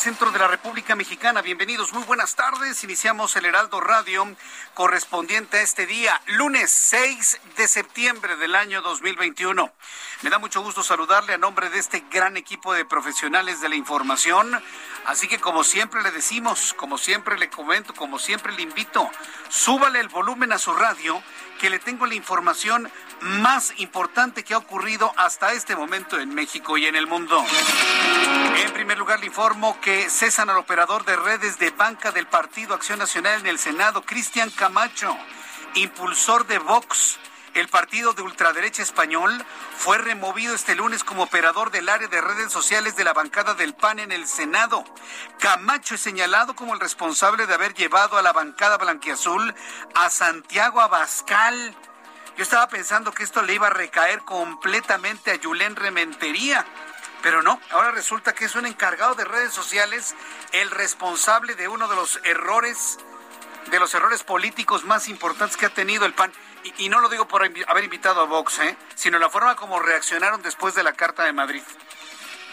Centro de la República Mexicana. Bienvenidos, muy buenas tardes. Iniciamos el Heraldo Radio correspondiente a este día, lunes 6 de septiembre del año 2021. Me da mucho gusto saludarle a nombre de este gran equipo de profesionales de la información. Así que como siempre le decimos, como siempre le comento, como siempre le invito, súbale el volumen a su radio que le tengo la información más importante que ha ocurrido hasta este momento en México y en el mundo. En primer lugar, le informo que cesan al operador de redes de banca del Partido Acción Nacional en el Senado, Cristian Camacho, impulsor de Vox. El partido de ultraderecha español fue removido este lunes como operador del área de redes sociales de la bancada del PAN en el Senado. Camacho es señalado como el responsable de haber llevado a la bancada blanquiazul a Santiago Abascal. Yo estaba pensando que esto le iba a recaer completamente a Yulén Rementería. Pero no, ahora resulta que es un encargado de redes sociales, el responsable de uno de los errores, de los errores políticos más importantes que ha tenido el PAN. Y, y no lo digo por haber invitado a Vox, ¿eh? sino la forma como reaccionaron después de la Carta de Madrid.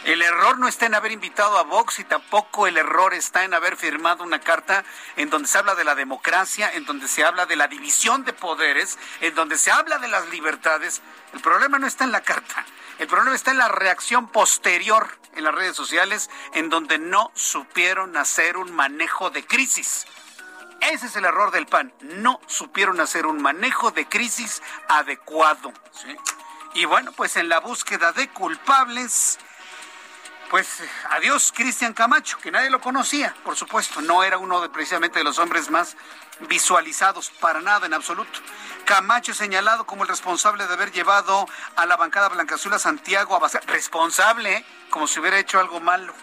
El error no está en haber invitado a Vox y tampoco el error está en haber firmado una carta en donde se habla de la democracia, en donde se habla de la división de poderes, en donde se habla de las libertades. El problema no está en la carta. El problema está en la reacción posterior en las redes sociales, en donde no supieron hacer un manejo de crisis. Ese es el error del PAN. No supieron hacer un manejo de crisis adecuado. Y bueno, pues en la búsqueda de culpables, pues eh, adiós Cristian Camacho, que nadie lo conocía, por supuesto, no era uno de precisamente de los hombres más visualizados para nada en absoluto. Camacho señalado como el responsable de haber llevado a la bancada Blancazul a Santiago Abascal, responsable, ¿eh? como si hubiera hecho algo malo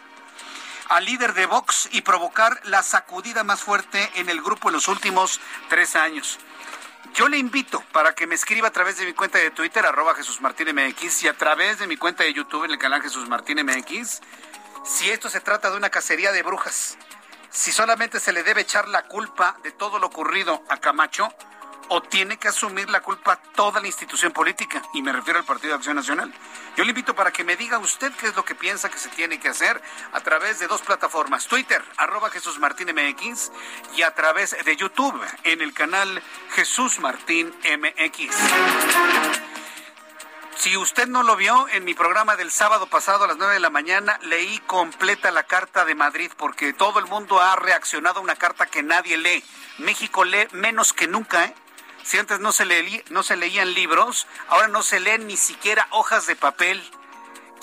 al líder de Vox y provocar la sacudida más fuerte en el grupo en los últimos tres años. Yo le invito para que me escriba a través de mi cuenta de Twitter, arroba Jesús Martín MX, y a través de mi cuenta de YouTube en el canal Jesús Martín MX, si esto se trata de una cacería de brujas, si solamente se le debe echar la culpa de todo lo ocurrido a Camacho, o tiene que asumir la culpa toda la institución política, y me refiero al Partido de Acción Nacional. Yo le invito para que me diga usted qué es lo que piensa que se tiene que hacer a través de dos plataformas, Twitter, arroba Jesús Martín MX, y a través de YouTube, en el canal Jesús Martín MX. Si usted no lo vio, en mi programa del sábado pasado a las 9 de la mañana leí completa la Carta de Madrid porque todo el mundo ha reaccionado a una carta que nadie lee. México lee menos que nunca, ¿eh? Si antes no se, leí- no se leían libros, ahora no se leen ni siquiera hojas de papel.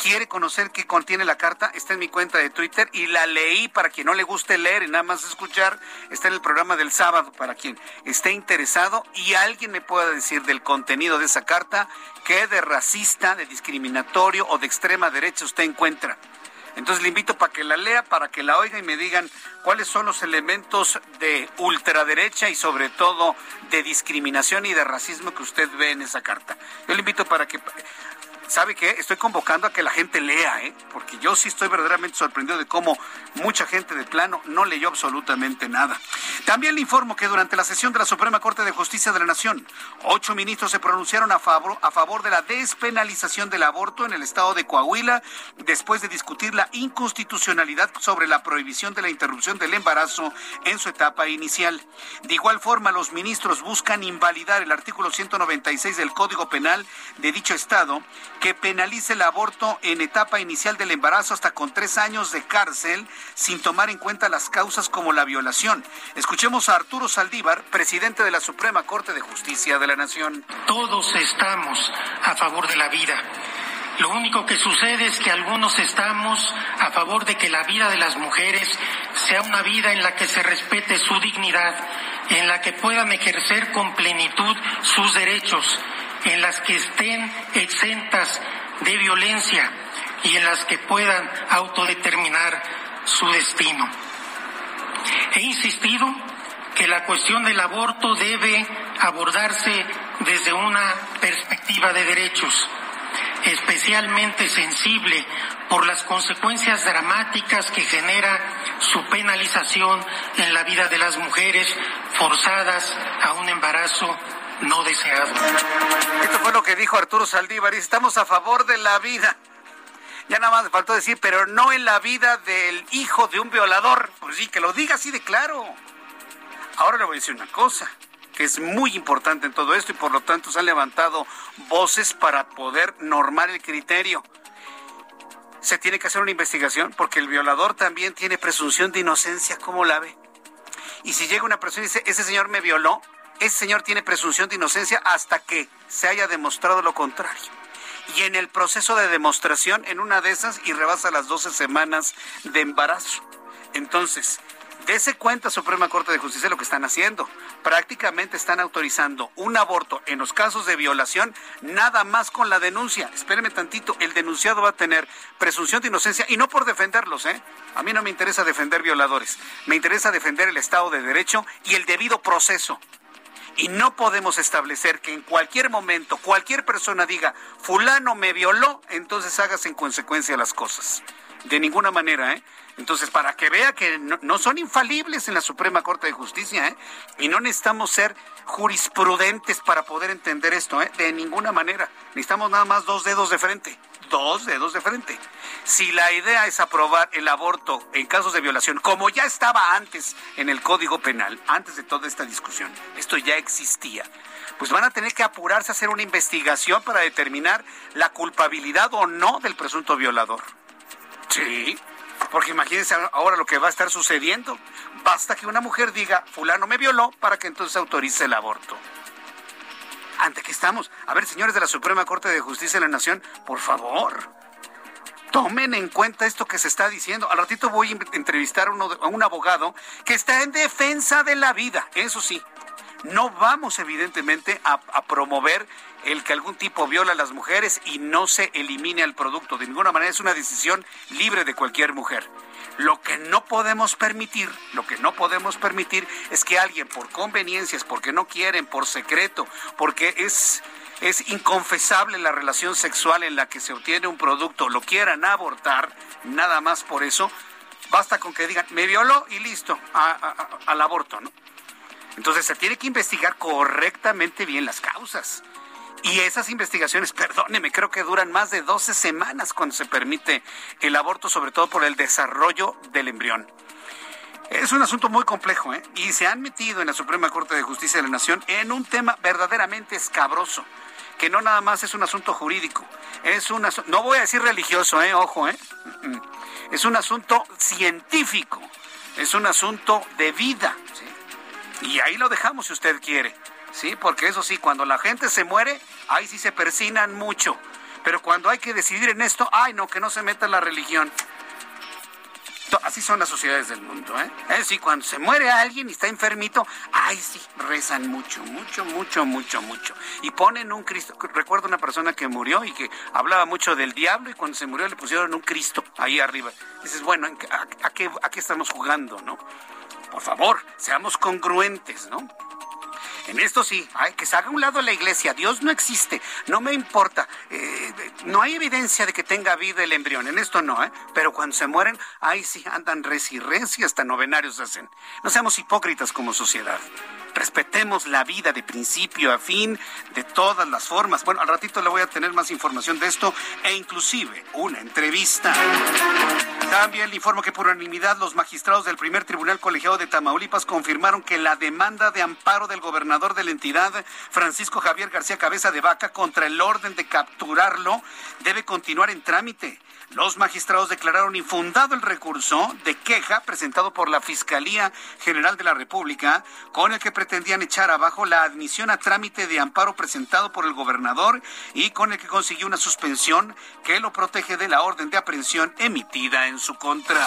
¿Quiere conocer qué contiene la carta? Está en mi cuenta de Twitter y la leí para quien no le guste leer y nada más escuchar. Está en el programa del sábado para quien esté interesado y alguien me pueda decir del contenido de esa carta qué de racista, de discriminatorio o de extrema derecha usted encuentra. Entonces le invito para que la lea, para que la oiga y me digan cuáles son los elementos de ultraderecha y sobre todo de discriminación y de racismo que usted ve en esa carta. Yo le invito para que ¿sabe qué? Estoy convocando a que la gente lea, ¿eh? Porque yo sí estoy verdaderamente sorprendido de cómo mucha gente de plano no leyó absolutamente nada. También le informo que durante la sesión de la Suprema Corte de Justicia de la Nación, ocho ministros se pronunciaron a favor, a favor de la despenalización del aborto en el estado de Coahuila, después de discutir la inconstitucionalidad sobre la prohibición de la interrupción del embarazo en su etapa inicial. De igual forma, los ministros buscan invalidar el artículo 196 del Código Penal de dicho estado, que penalice el aborto en etapa inicial del embarazo hasta con tres años de cárcel, sin tomar en cuenta las causas como la violación. Escuchemos a Arturo Saldívar, presidente de la Suprema Corte de Justicia de la Nación. Todos estamos a favor de la vida. Lo único que sucede es que algunos estamos a favor de que la vida de las mujeres sea una vida en la que se respete su dignidad, en la que puedan ejercer con plenitud sus derechos, en las que estén exentas de violencia y en las que puedan autodeterminar su destino. He insistido que la cuestión del aborto debe abordarse desde una perspectiva de derechos, especialmente sensible por las consecuencias dramáticas que genera su penalización en la vida de las mujeres forzadas a un embarazo no deseado. Esto fue lo que dijo Arturo Saldívar estamos a favor de la vida. Ya nada más faltó decir, pero no en la vida del hijo de un violador. Pues sí, que lo diga así de claro. Ahora le voy a decir una cosa, que es muy importante en todo esto y por lo tanto se han levantado voces para poder normar el criterio. Se tiene que hacer una investigación porque el violador también tiene presunción de inocencia, ¿cómo la ve? Y si llega una persona y dice, ese señor me violó, ese señor tiene presunción de inocencia hasta que se haya demostrado lo contrario. Y en el proceso de demostración, en una de esas, y rebasa las 12 semanas de embarazo. Entonces, Dese cuenta Suprema Corte de Justicia lo que están haciendo. Prácticamente están autorizando un aborto en los casos de violación, nada más con la denuncia. Espéreme tantito, el denunciado va a tener presunción de inocencia y no por defenderlos, ¿eh? A mí no me interesa defender violadores, me interesa defender el Estado de Derecho y el debido proceso. Y no podemos establecer que en cualquier momento cualquier persona diga, fulano me violó, entonces hagas en consecuencia las cosas. De ninguna manera, ¿eh? Entonces, para que vea que no, son infalibles en la Suprema Corte de Justicia, ¿eh? Y no necesitamos ser jurisprudentes para poder entender esto, ¿eh? De ninguna manera. Necesitamos nada más dos dedos de frente. Dos dedos de frente. Si la idea es aprobar el aborto en casos de violación, como ya estaba antes en el Código Penal, antes de toda esta discusión, esto ya existía, pues van a tener que apurarse a hacer una investigación para determinar la culpabilidad o no del presunto violador. Sí, porque imagínense ahora lo que va a estar sucediendo. Basta que una mujer diga, fulano me violó, para que entonces autorice el aborto. ¿Ante qué estamos? A ver, señores de la Suprema Corte de Justicia de la Nación, por favor, tomen en cuenta esto que se está diciendo. Al ratito voy a entrevistar a, un abogado que está en defensa de la vida, eso sí. No vamos, evidentemente, a, promover el que algún tipo viola a las mujeres y no se elimine el producto. De ninguna manera es una decisión libre de cualquier mujer. Lo que no podemos permitir, lo que no podemos permitir es que alguien por conveniencias, porque no quieren, por secreto, porque es es inconfesable la relación sexual en la que se obtiene un producto, lo quieran abortar, nada más por eso, basta con que digan, me violó y listo, al aborto, ¿no? Entonces se tiene que investigar correctamente bien las causas. Y esas investigaciones, perdóneme, creo que duran más de 12 semanas cuando se permite el aborto, sobre todo por el desarrollo del embrión. Es un asunto muy complejo, ¿eh? Y se han metido en la Suprema Corte de Justicia de la Nación en un tema verdaderamente escabroso, que no nada más es un asunto jurídico, es un no voy a decir religioso, ¿eh? Ojo, ¿eh? Es un asunto científico, es un asunto de vida, ¿sí? Y ahí lo dejamos si usted quiere. Sí, porque eso sí, cuando la gente se muere, ahí sí se persinan mucho. Pero cuando hay que decidir en esto, ay no, que no se meta la religión. Así son las sociedades del mundo, ¿eh? Es decir, cuando se muere alguien y está enfermito, ay sí, rezan mucho, mucho, mucho, mucho, mucho. Y ponen un Cristo. Recuerdo una persona que murió y que hablaba mucho del diablo y cuando se murió le pusieron un Cristo ahí arriba. Dices, bueno, ¿a, qué, a qué estamos jugando, no? Por favor, seamos congruentes, ¿no? En esto sí, hay que se haga a un lado la iglesia. Dios no existe, no me importa. Eh, no hay evidencia de que tenga vida el embrión. En esto no, ¿eh? Pero cuando se mueren, ahí sí andan res y res y hasta novenarios hacen. No seamos hipócritas como sociedad. Respetemos la vida de principio a fin, de todas las formas. Bueno, al ratito le voy a tener más información de esto e inclusive una entrevista. También le informo que por unanimidad los magistrados del primer tribunal colegiado de Tamaulipas confirmaron que la demanda de amparo del gobernador de la entidad, Francisco Javier García Cabeza de Vaca, contra el orden de capturarlo, debe continuar en trámite. Los magistrados declararon infundado el recurso de queja presentado por la Fiscalía General de la República, con el que pretendían echar abajo la admisión a trámite de amparo presentado por el gobernador y con el que consiguió una suspensión que lo protege de la orden de aprehensión emitida en su contra.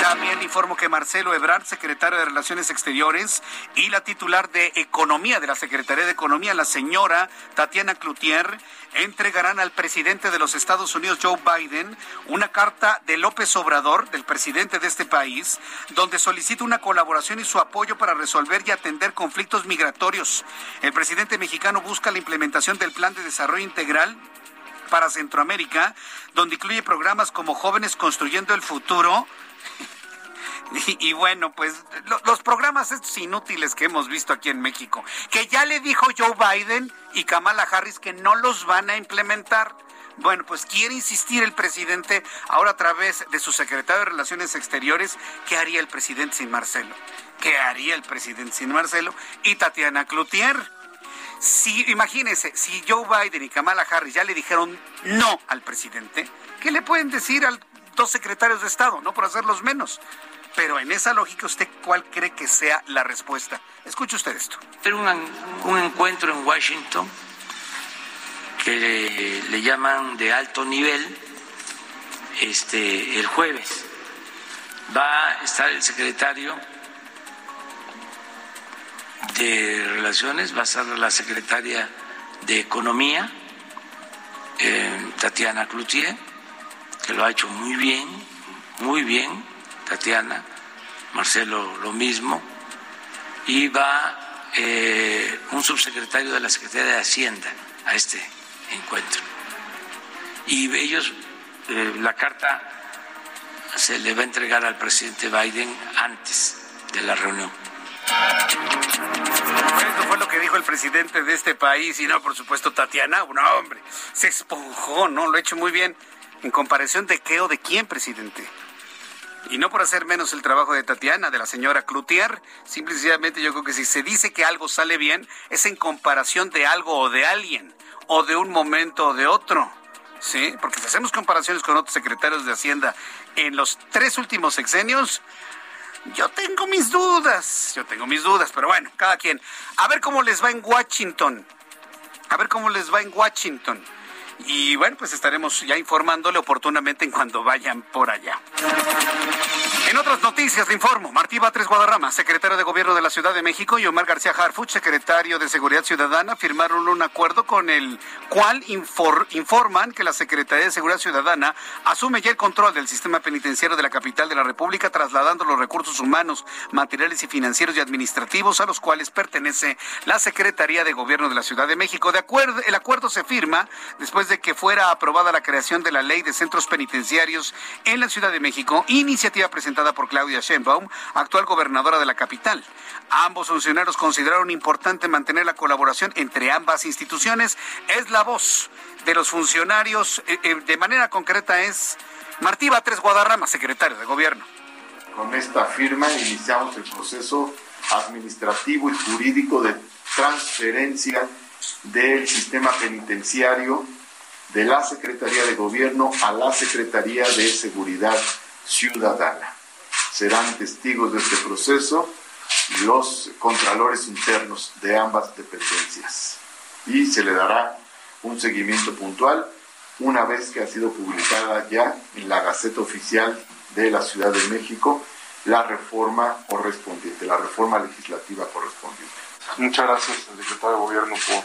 También informo que Marcelo Ebrard, secretario de Relaciones Exteriores, y la titular de Economía de la Secretaría de Economía, la señora Tatiana Cloutier, entregarán al presidente de los Estados Unidos, Joe Biden, una carta de López Obrador, del presidente de este país, donde solicita una colaboración y su apoyo para resolver y atender conflictos migratorios. El presidente mexicano busca la implementación del Plan de Desarrollo Integral para Centroamérica, donde incluye programas como Jóvenes Construyendo el Futuro, y, bueno, pues los programas inútiles que hemos visto aquí en México, que ya le dijo Joe Biden y Kamala Harris que no los van a implementar. Bueno, pues quiere insistir el presidente ahora a través de su secretario de Relaciones Exteriores, ¿qué haría el presidente sin Marcelo? ¿Qué haría el presidente sin Marcelo? Y Tatiana Cloutier. Si, imagínense, si Joe Biden y Kamala Harris ya le dijeron no al presidente, ¿qué le pueden decir a dos secretarios de Estado? No por hacerlos menos. Pero en esa lógica, ¿usted cuál cree que sea la respuesta? Escuche usted esto. Un, un encuentro en Washington que le, llaman de alto nivel este, el jueves. Va a estar el secretario de Relaciones, va a estar la secretaria de Economía, eh, Tatiana Cloutier, que lo ha hecho muy bien, muy bien, Tatiana, Marcelo lo mismo, y va eh, un subsecretario de la Secretaría de Hacienda a este encuentro. Y ellos, eh, la carta se le va a entregar al presidente Biden antes de la reunión. Eso fue lo que dijo el presidente de este país y no, por supuesto, Tatiana, un hombre, se esponjó, ¿no? Lo ha hecho muy bien. ¿En comparación de qué o de quién, presidente? Y no por hacer menos el trabajo de Tatiana, de la señora Cloutier, simplemente yo creo que si se dice que algo sale bien, es en comparación de algo o de alguien, o de un momento o de otro. ¿Sí? Porque si hacemos comparaciones con otros secretarios de Hacienda en los tres últimos sexenios, yo tengo mis dudas, yo tengo mis dudas, pero bueno, cada quien. A ver cómo les va en Washington. A ver cómo les va en Washington. Y bueno, pues estaremos ya informándole oportunamente en cuando vayan por allá. Otras noticias, le informo. Martí Batres Guadarrama, secretario de Gobierno de la Ciudad de México, y Omar García Harfuch, secretario de Seguridad Ciudadana, firmaron un acuerdo con el cual informan que la Secretaría de Seguridad Ciudadana asume ya el control del sistema penitenciario de la capital de la República, trasladando los recursos humanos, materiales y financieros y administrativos a los cuales pertenece la Secretaría de Gobierno de la Ciudad de México. De acuerdo, el acuerdo se firma después de que fuera aprobada la creación de la Ley de Centros Penitenciarios en la Ciudad de México, iniciativa presentada por Claudia Sheinbaum, actual gobernadora de la capital. Ambos funcionarios consideraron importante mantener la colaboración entre ambas instituciones. Es la voz de los funcionarios, eh, eh, de manera concreta es Martí Batres Guadarrama, secretario de Gobierno. Con esta firma iniciamos el proceso administrativo y jurídico de transferencia del sistema penitenciario de la Secretaría de Gobierno a la Secretaría de Seguridad Ciudadana serán testigos de este proceso los contralores internos de ambas dependencias y se le dará un seguimiento puntual una vez que ha sido publicada ya en la Gaceta Oficial de la Ciudad de México la reforma correspondiente, la reforma legislativa correspondiente. Muchas gracias secretario de Gobierno por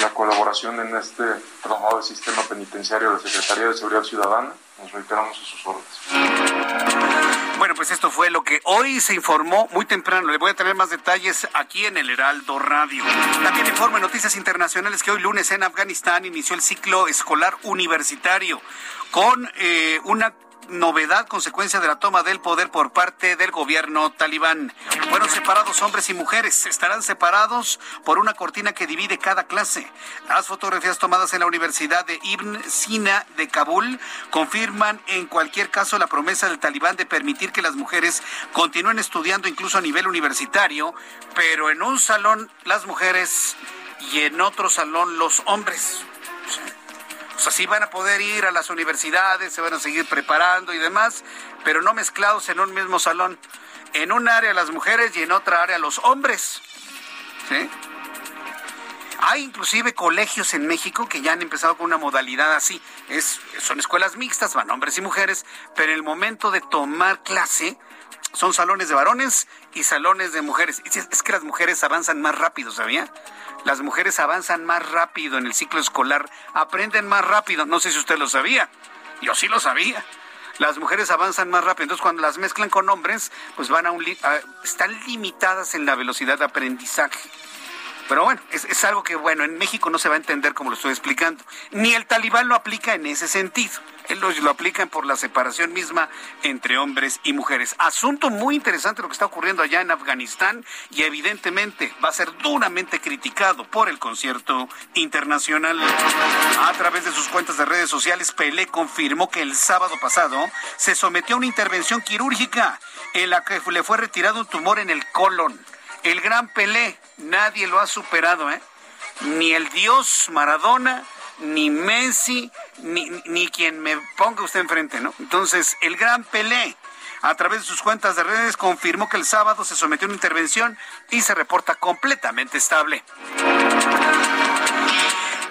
la colaboración en este trabajo del sistema penitenciario de la Secretaría de Seguridad Ciudadana. Nos reiteramos a sus órdenes. Bueno, pues esto fue lo que hoy se informó muy temprano. Le voy a tener más detalles aquí en el Heraldo Radio. También informo en Noticias Internacionales que hoy lunes en Afganistán inició el ciclo escolar universitario con eh, una novedad consecuencia de la toma del poder por parte del gobierno talibán. Fueron separados hombres y mujeres. Estarán separados por una cortina que divide cada clase. Las fotografías tomadas en la Universidad de Ibn Sina de Kabul confirman en cualquier caso la promesa del talibán de permitir que las mujeres continúen estudiando incluso a nivel universitario, pero en un salón las mujeres y en otro salón los hombres. Pues así van a poder ir a las universidades, se van a seguir preparando y demás, pero no mezclados en un mismo salón. En un área las mujeres y en otra área los hombres. Hay inclusive colegios en México que ya han empezado con una modalidad así. Es, son escuelas mixtas, van hombres y mujeres, pero en el momento de tomar clase son salones de varones y salones de mujeres. Es que las mujeres avanzan más rápido, ¿sabía? Las mujeres avanzan más rápido en el ciclo escolar, aprenden más rápido. No sé si usted lo sabía. Yo sí lo sabía. Las mujeres avanzan más rápido. Entonces, cuando las mezclan con hombres, pues van a un están limitadas en la velocidad de aprendizaje. Pero bueno, es, es, algo que, bueno, en México no se va a entender como lo estoy explicando. Ni el talibán lo aplica en ese sentido. Él lo, lo aplican por la separación misma entre hombres y mujeres. Asunto muy interesante lo que está ocurriendo allá en Afganistán y evidentemente va a ser duramente criticado por el concierto internacional. A través de sus cuentas de redes sociales, Pelé confirmó que el sábado pasado se sometió a una intervención quirúrgica en la que le fue retirado un tumor en el colon. El gran Pelé, nadie lo ha superado, ¿eh? Ni el dios Maradona, ni Messi, ni, ni quien me ponga usted enfrente, ¿no? Entonces, el gran Pelé, a través de sus cuentas de redes, confirmó que el sábado se sometió a una intervención y se reporta completamente estable.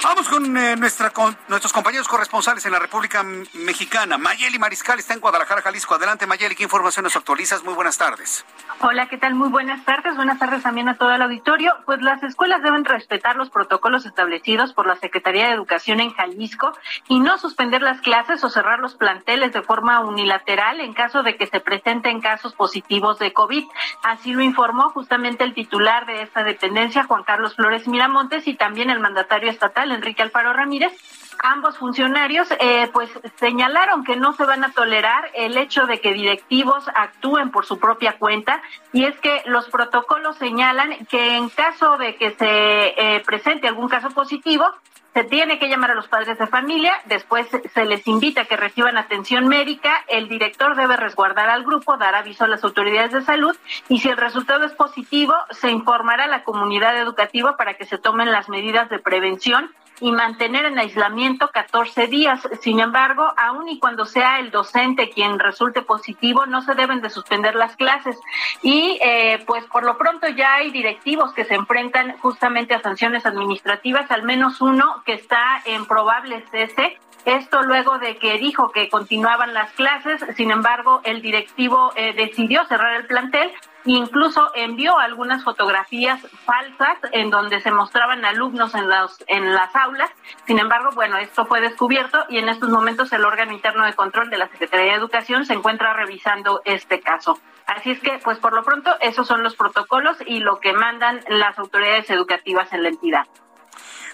Vamos con, eh, nuestra, con nuestros compañeros corresponsales en la República Mexicana. Mayeli Mariscal está en Guadalajara, Jalisco. Adelante, Mayeli, ¿qué información nos actualizas? Muy buenas tardes. Hola, ¿qué tal? Muy buenas tardes. Buenas tardes también a todo el auditorio. Pues las escuelas deben respetar los protocolos establecidos por la Secretaría de Educación en Jalisco y no suspender las clases o cerrar los planteles de forma unilateral en caso de que se presenten casos positivos de COVID. Así lo informó justamente el titular de esta dependencia, Juan Carlos Flores Miramontes, y también el mandatario estatal, Enrique Alfaro Ramírez, ambos funcionarios eh, pues señalaron que no se van a tolerar el hecho de que directivos actúen por su propia cuenta y es que los protocolos señalan que en caso de que se eh, presente algún caso positivo se tiene que llamar a los padres de familia, después se les invita a que reciban atención médica, el director debe resguardar al grupo, dar aviso a las autoridades de salud y si el resultado es positivo, se informará a la comunidad educativa para que se tomen las medidas de prevención y mantener en aislamiento 14 días. Sin embargo, aun y cuando sea el docente quien resulte positivo, no se deben de suspender las clases. Y eh, pues por lo pronto ya hay directivos que se enfrentan justamente a sanciones administrativas, al menos uno que está en probable cese esto luego de que dijo que continuaban las clases, sin embargo, el directivo eh, decidió cerrar el plantel incluso envió algunas fotografías falsas en donde se mostraban alumnos en las, en las aulas. Sin embargo, bueno, esto fue descubierto y en estos momentos el órgano interno de control de la Secretaría de Educación se encuentra revisando este caso. Así es que, pues por lo pronto, esos son los protocolos y lo que mandan las autoridades educativas en la entidad.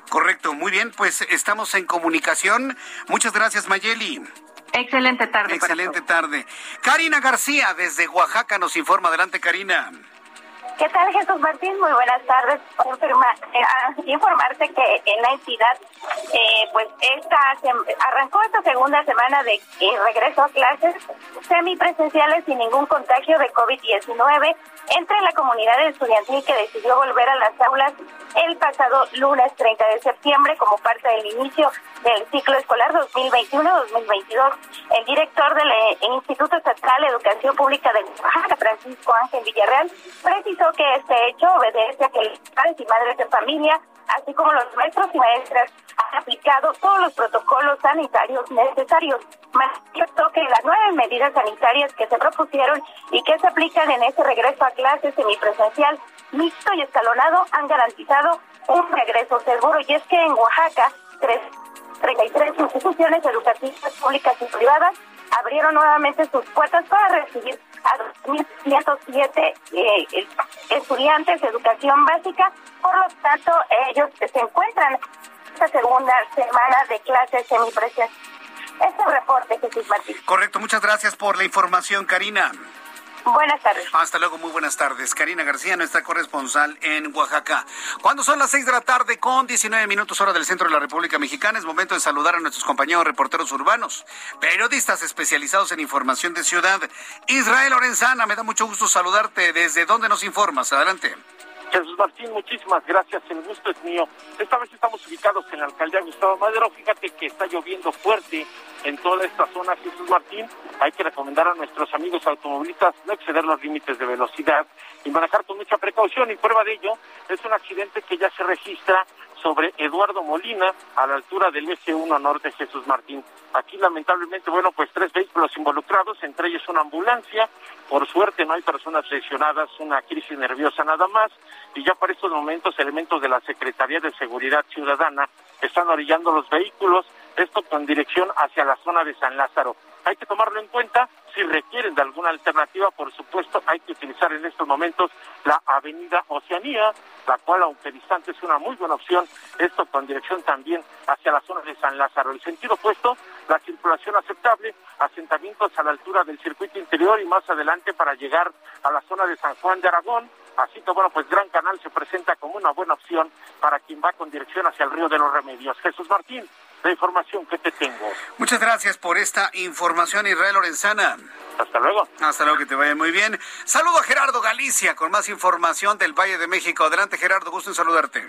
Correcto, muy bien, pues estamos en comunicación. Muchas gracias, Mayeli. Excelente tarde. Excelente tarde. Karina García, desde Oaxaca, nos informa. Adelante, Karina. ¿Qué tal, Jesús Martín? Muy buenas tardes. Eh, ah, informarte que en la entidad, eh, pues esta arrancó esta segunda semana de eh, regreso a clases semipresenciales sin ningún contagio de COVID-19 entre la comunidad estudiantil que decidió volver a las aulas el pasado lunes 30 de septiembre como parte del inicio del ciclo escolar 2021-2022. El director del Instituto Estatal de Educación Pública de Oaxaca, Francisco Ángel Villarreal, precisó que este hecho obedece a que los padres y madres de familia, así como los maestros y maestras, han aplicado todos los protocolos sanitarios necesarios. Manifestó que las nueve medidas sanitarias que se propusieron y que se aplican en este regreso a clases semipresencial, mixto y escalonado, han garantizado un regreso seguro. Y es que en Oaxaca, tres, 33 instituciones educativas públicas y privadas abrieron nuevamente sus puertas para recibir a 2.107 eh, estudiantes de educación básica. Por lo tanto, ellos se encuentran en esta segunda semana de clases semipresenciales. Este reporte, Jesús Martín. Correcto, muchas gracias por la información, Karina. Buenas tardes. Hasta luego, muy buenas tardes. Karina García, nuestra corresponsal en Oaxaca. Cuando son las seis de la tarde con 19 minutos hora del centro de la República Mexicana, es momento de saludar a nuestros compañeros reporteros urbanos, periodistas especializados en información de ciudad. Israel Lorenzana, me da mucho gusto saludarte. ¿Desde dónde nos informas? Adelante. Jesús Martín, muchísimas gracias. El gusto es mío. Esta vez estamos ubicados en la alcaldía Gustavo Madero. Fíjate que está lloviendo fuerte en toda esta zona, Jesús Martín. Hay que recomendar a nuestros amigos automovilistas no exceder los límites de velocidad y manejar con mucha precaución. Y prueba de ello es un accidente que ya se registra sobre Eduardo Molina a la altura del eje 1 norte Jesús Martín. Aquí lamentablemente, bueno, pues tres vehículos involucrados, entre ellos una ambulancia. Por suerte no hay personas lesionadas, una crisis nerviosa nada más. Y ya para estos momentos elementos de la Secretaría de Seguridad Ciudadana están orillando los vehículos, esto con dirección hacia la zona de San Lázaro. Hay que tomarlo en cuenta, si requieren de alguna alternativa, por supuesto, hay que utilizar en estos momentos la avenida Oceanía, la cual, aunque distante, es una muy buena opción, esto con dirección también hacia la zona de San Lázaro. El sentido opuesto, la circulación aceptable, asentamientos a la altura del circuito interior y más adelante para llegar a la zona de San Juan de Aragón, Así que bueno, pues Gran Canal se presenta como una buena opción para quien va con dirección hacia el río de los Remedios. Jesús Martín, la información que te tengo. Muchas gracias por esta información, Israel Lorenzana. Hasta luego. Hasta luego, que te vaya muy bien. Saludo a Gerardo Galicia con más información del Valle de México. Adelante, Gerardo, gusto en saludarte.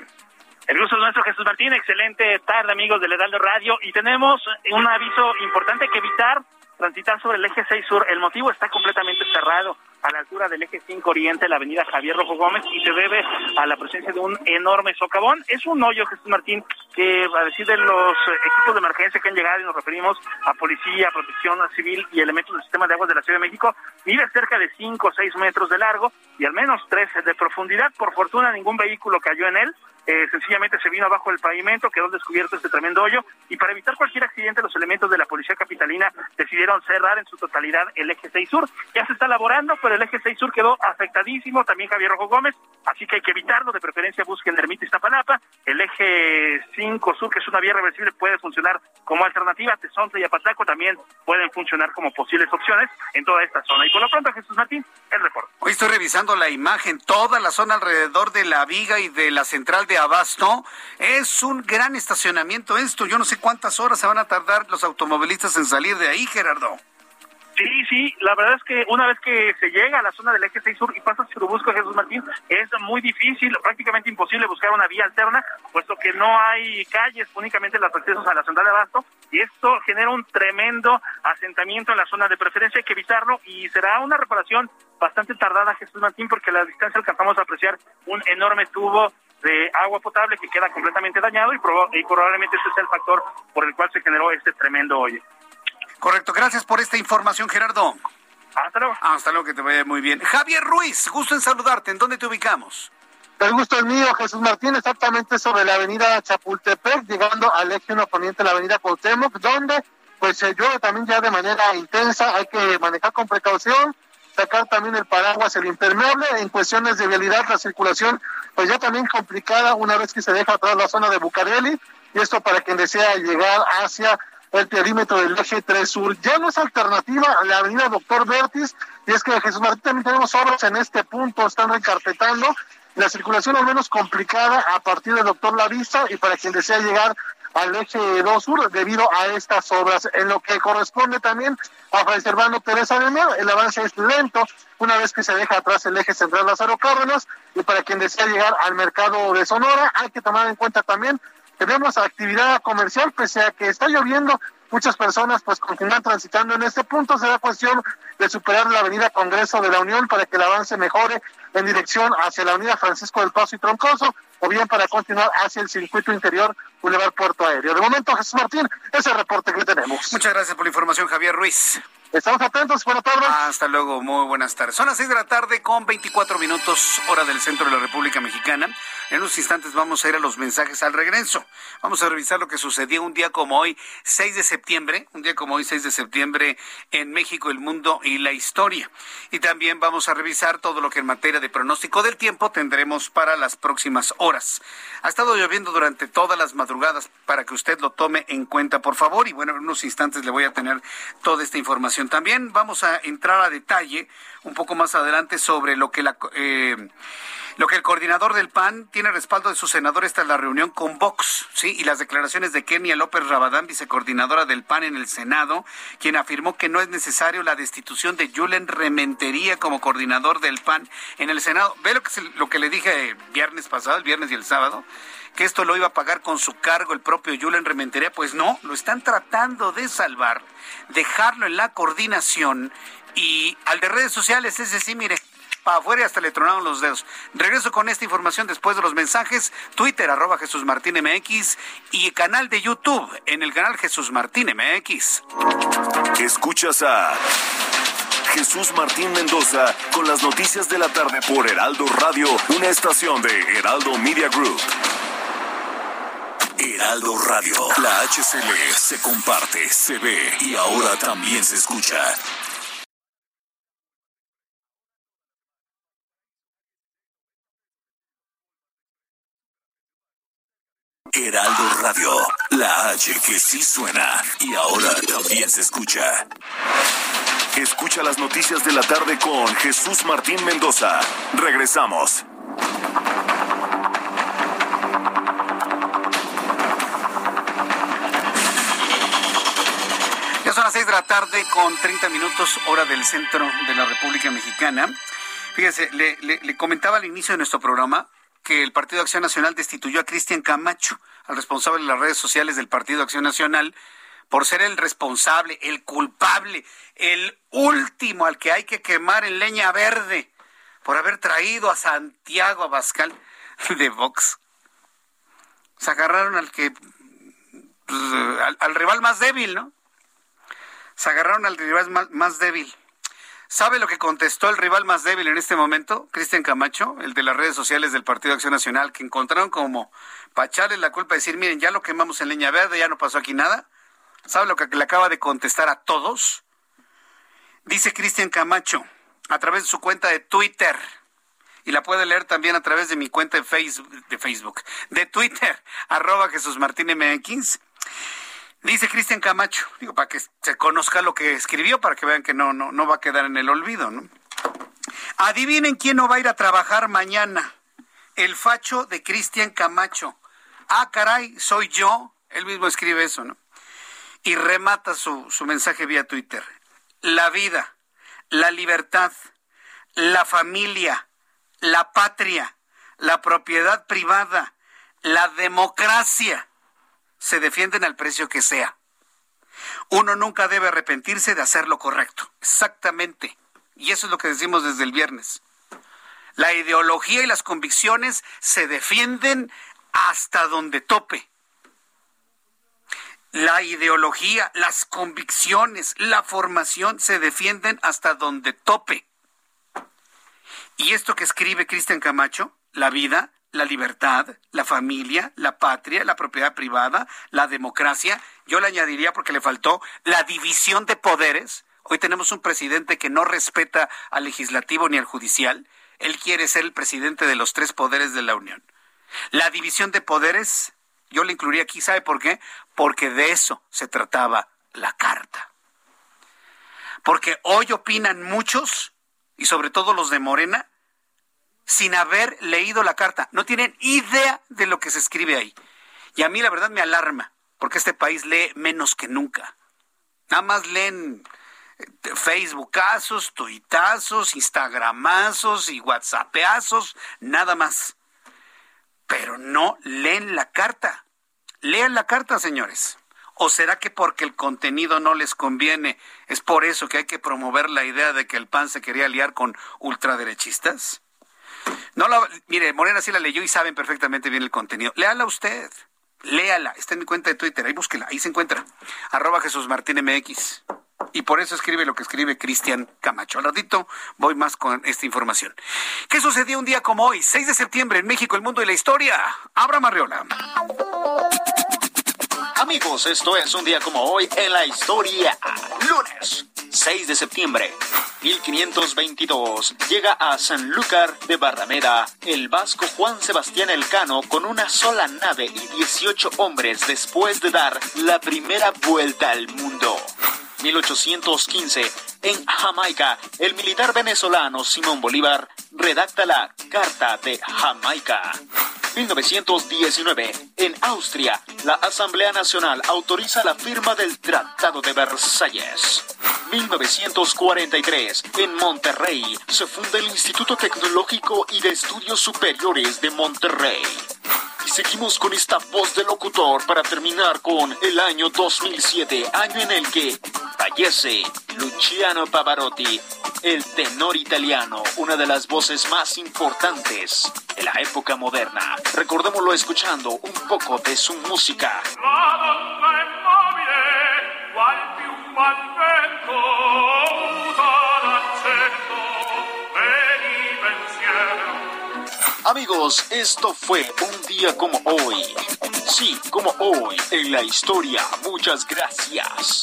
El gusto es nuestro, Jesús Martín. Excelente tarde, amigos del Heraldo Radio. Y tenemos un aviso importante que evitar transitar sobre el eje 6 sur. El motivo está completamente cerrado a la altura del eje 5 Oriente, la avenida Javier Rojo Gómez, y se debe a la presencia de un enorme socavón. Es un hoyo, Jesús Martín, que a decir de los equipos de emergencia que han llegado, y nos referimos a policía, protección civil y elementos del sistema de aguas de la Ciudad de México, mide cerca de 5 o 6 metros de largo y al menos 3 de profundidad. Por fortuna, ningún vehículo cayó en él. Eh, sencillamente se vino abajo del pavimento, quedó descubierto este tremendo hoyo y para evitar cualquier accidente los elementos de la policía capitalina decidieron cerrar en su totalidad el eje 6 sur. Ya se está elaborando, pero el eje 6 sur quedó afectadísimo, también Javier Rojo Gómez, así que hay que evitarlo, de preferencia busquen Ermita Iztapalapa, el eje 5 sur que es una vía reversible puede funcionar como alternativa, Tezonte y Apataco también pueden funcionar como posibles opciones en toda esta zona. Y por lo pronto Jesús Martín, el reporte. Hoy estoy revisando la imagen, toda la zona alrededor de la viga y de la central de Abasto. Es un gran estacionamiento esto. Yo no sé cuántas horas se van a tardar los automovilistas en salir de ahí, Gerardo. Sí, sí, la verdad es que una vez que se llega a la zona del eje 6 sur y pasa Churubusco Jesús Martín, es muy difícil, prácticamente imposible buscar una vía alterna, puesto que no hay calles, únicamente los accesos a la central de Abasto, y esto genera un tremendo asentamiento en la zona de preferencia, hay que evitarlo, y será una reparación bastante tardada, Jesús Martín, porque a la distancia alcanzamos a apreciar un enorme tubo de agua potable que queda completamente dañado y, y probablemente ese es el factor por el cual se generó este tremendo hoyo. Correcto, gracias por esta información, Gerardo. Hasta luego. Hasta luego, que te vaya muy bien. Javier Ruiz, gusto en saludarte. ¿En dónde te ubicamos? El gusto es mío, Jesús Martín, exactamente sobre la avenida Chapultepec, llegando al eje 1 poniente de la avenida Cuauhtémoc, donde pues se llueve también ya de manera intensa, hay que manejar con precaución, sacar también el paraguas, el impermeable, en cuestiones de vialidad, la circulación, pues ya también complicada una vez que se deja atrás la zona de Bucareli, y esto para quien desea llegar hacia el perímetro del eje 3 sur. Ya no es alternativa a la avenida Doctor Vertis, y es que Jesús Martín también tenemos obras en este punto, están recarpetando, la circulación al menos complicada a partir del Doctor La Vista, y para quien desea llegar al eje 2 sur debido a estas obras. En lo que corresponde también a Fray Servando Teresa de Mier, el avance es lento una vez que se deja atrás el eje central Lázaro Cárdenas y para quien desea llegar al mercado de Sonora hay que tomar en cuenta también que vemos actividad comercial pese a que está lloviendo muchas personas pues continúan transitando en este punto. Será cuestión de superar la avenida Congreso de la Unión para que el avance mejore en dirección hacia la avenida Francisco del Paso y Troncoso o bien para continuar hacia el circuito interior Boulevard Puerto Aéreo. De momento, Jesús Martín, ese reporte que tenemos. Muchas gracias por la información, Javier Ruiz. Estamos atentos, buenas tardes. Hasta luego, muy buenas tardes. Son las 6 de la tarde con 24 minutos, hora del centro de la República Mexicana. En unos instantes vamos a ir a los mensajes al regreso. Vamos a revisar lo que sucedió un día como hoy, 6 de septiembre, un día como hoy, 6 de septiembre, en México, el mundo y la historia. Y también vamos a revisar todo lo que en materia de pronóstico del tiempo tendremos para las próximas horas. Ha estado lloviendo durante todas las madrugadas para que usted lo tome en cuenta, por favor. Y bueno, en unos instantes le voy a tener toda esta información. También vamos a entrar a detalle un poco más adelante sobre lo que la... Eh, lo que el coordinador del PAN tiene respaldo de sus senadores tras la reunión con Vox, ¿sí? Y las declaraciones de Kenia López Rabadán, vicecoordinadora del PAN en el Senado, quien afirmó que no es necesario la destitución de Julen Rementería como coordinador del PAN en el Senado. ¿Ve lo que, lo que le dije el viernes pasado, el viernes y el sábado? que esto lo iba a pagar con su cargo el propio Julen Rementería, pues no, lo están tratando de salvar, dejarlo en la coordinación y al de redes sociales, ese sí, mire, para afuera y hasta le tronaron los dedos. Regreso con esta información después de los mensajes. Twitter, arroba Jesús Martín MX y canal de YouTube en el canal Jesús Martín MX. Escuchas a Jesús Martín Mendoza con las noticias de la tarde por Heraldo Radio, una estación de Heraldo Media Group. Heraldo Radio, la HCL se comparte, se ve y ahora también se escucha. Heraldo La H que sí suena y ahora también se escucha. Escucha las noticias de la tarde con Jesús Martín Mendoza. Regresamos. Ya son las 6 de la tarde con 30 minutos hora del centro de la República Mexicana. Fíjese, le comentaba al inicio de nuestro programa que el Partido Acción Nacional destituyó a Cristian Camacho, al responsable de las redes sociales del Partido Acción Nacional, por ser el responsable, el culpable, el último al que hay que quemar en leña verde, por haber traído a Santiago Abascal de Vox. Se agarraron al que, pues, al, al, rival más débil, ¿no? Se agarraron al rival más, más débil. ¿Sabe lo que contestó el rival más débil en este momento? Cristian Camacho, el de las redes sociales del Partido Acción Nacional, que encontraron como para echarle la culpa, decir, miren, ya lo quemamos en leña verde, ya no pasó aquí nada. ¿Sabe lo que le acaba de contestar a todos? Dice Cristian Camacho, a través de su cuenta de Twitter, y la puede leer también a través de mi cuenta de Facebook, de, Facebook, de Twitter, arroba Jesús Martín MX. Dice Cristian Camacho, digo, para que se conozca lo que escribió, para que vean que no, no, no va a quedar en el olvido, ¿no? Adivinen quién no va a ir a trabajar mañana. El facho de Cristian Camacho. Ah, caray, soy yo. Él mismo escribe eso, ¿no? Y remata su, su mensaje vía Twitter. La vida, la libertad, la familia, la patria, la propiedad privada, la democracia se defienden al precio que sea. Uno nunca debe arrepentirse de hacer lo correcto. Exactamente. Y eso es lo que decimos desde el viernes. La ideología y las convicciones se defienden hasta donde tope. La ideología, las convicciones, la formación se defienden hasta donde tope. Y esto que escribe Cristian Camacho, la vida, la libertad, la familia, la patria, la propiedad privada, la democracia. Yo le añadiría, porque le faltó, la división de poderes. Hoy tenemos un presidente que no respeta al legislativo ni al judicial. Él quiere ser el presidente de los tres poderes de la Unión. La división de poderes, yo le incluiría aquí, ¿sabe por qué? Porque de eso se trataba la carta. Porque hoy opinan muchos, y sobre todo los de Morena, sin haber leído la carta. No tienen idea de lo que se escribe ahí. Y a mí la verdad me alarma, porque este país lee menos que nunca. Nada más leen eh, Facebookazos, tuitazos, Instagramazos y WhatsAppazos, nada más. Pero no leen la carta. Lean la carta, señores. ¿O será que porque el contenido no les conviene, es por eso que hay que promover la idea de que el PAN se quería liar con ultraderechistas? No la, mire, Morena sí la leyó y saben perfectamente bien el contenido. Léala usted. Léala. Está en mi cuenta de Twitter. Ahí búsquela. Ahí se encuentra. Arroba Jesús Martín MX. y por eso escribe lo que escribe Cristian Camacho. Al ratito voy más con esta información. ¿Qué sucedió un día como hoy, 6 de septiembre, en México, el mundo y la historia? Abra Marriola. Amigos, esto es un día como hoy en la historia. Lunes, 6 de septiembre, 1522. Llega a Sanlúcar de Barrameda el vasco Juan Sebastián Elcano con una sola nave y 18 hombres después de dar la primera vuelta al mundo. 1815, en Jamaica, el militar venezolano Simón Bolívar redacta la Carta de Jamaica. 1919, en Austria, la Asamblea Nacional autoriza la firma del Tratado de Versalles. 1943, en Monterrey, se funda el Instituto Tecnológico y de Estudios Superiores de Monterrey. Y seguimos con esta voz de locutor para terminar con el año 2007, año en el que fallece Luciano Pavarotti, el tenor italiano, una de las voces más importantes de la época moderna. Recordémoslo escuchando un poco de su música. Amigos, esto fue un día como hoy. Sí, como hoy en la historia. Muchas gracias.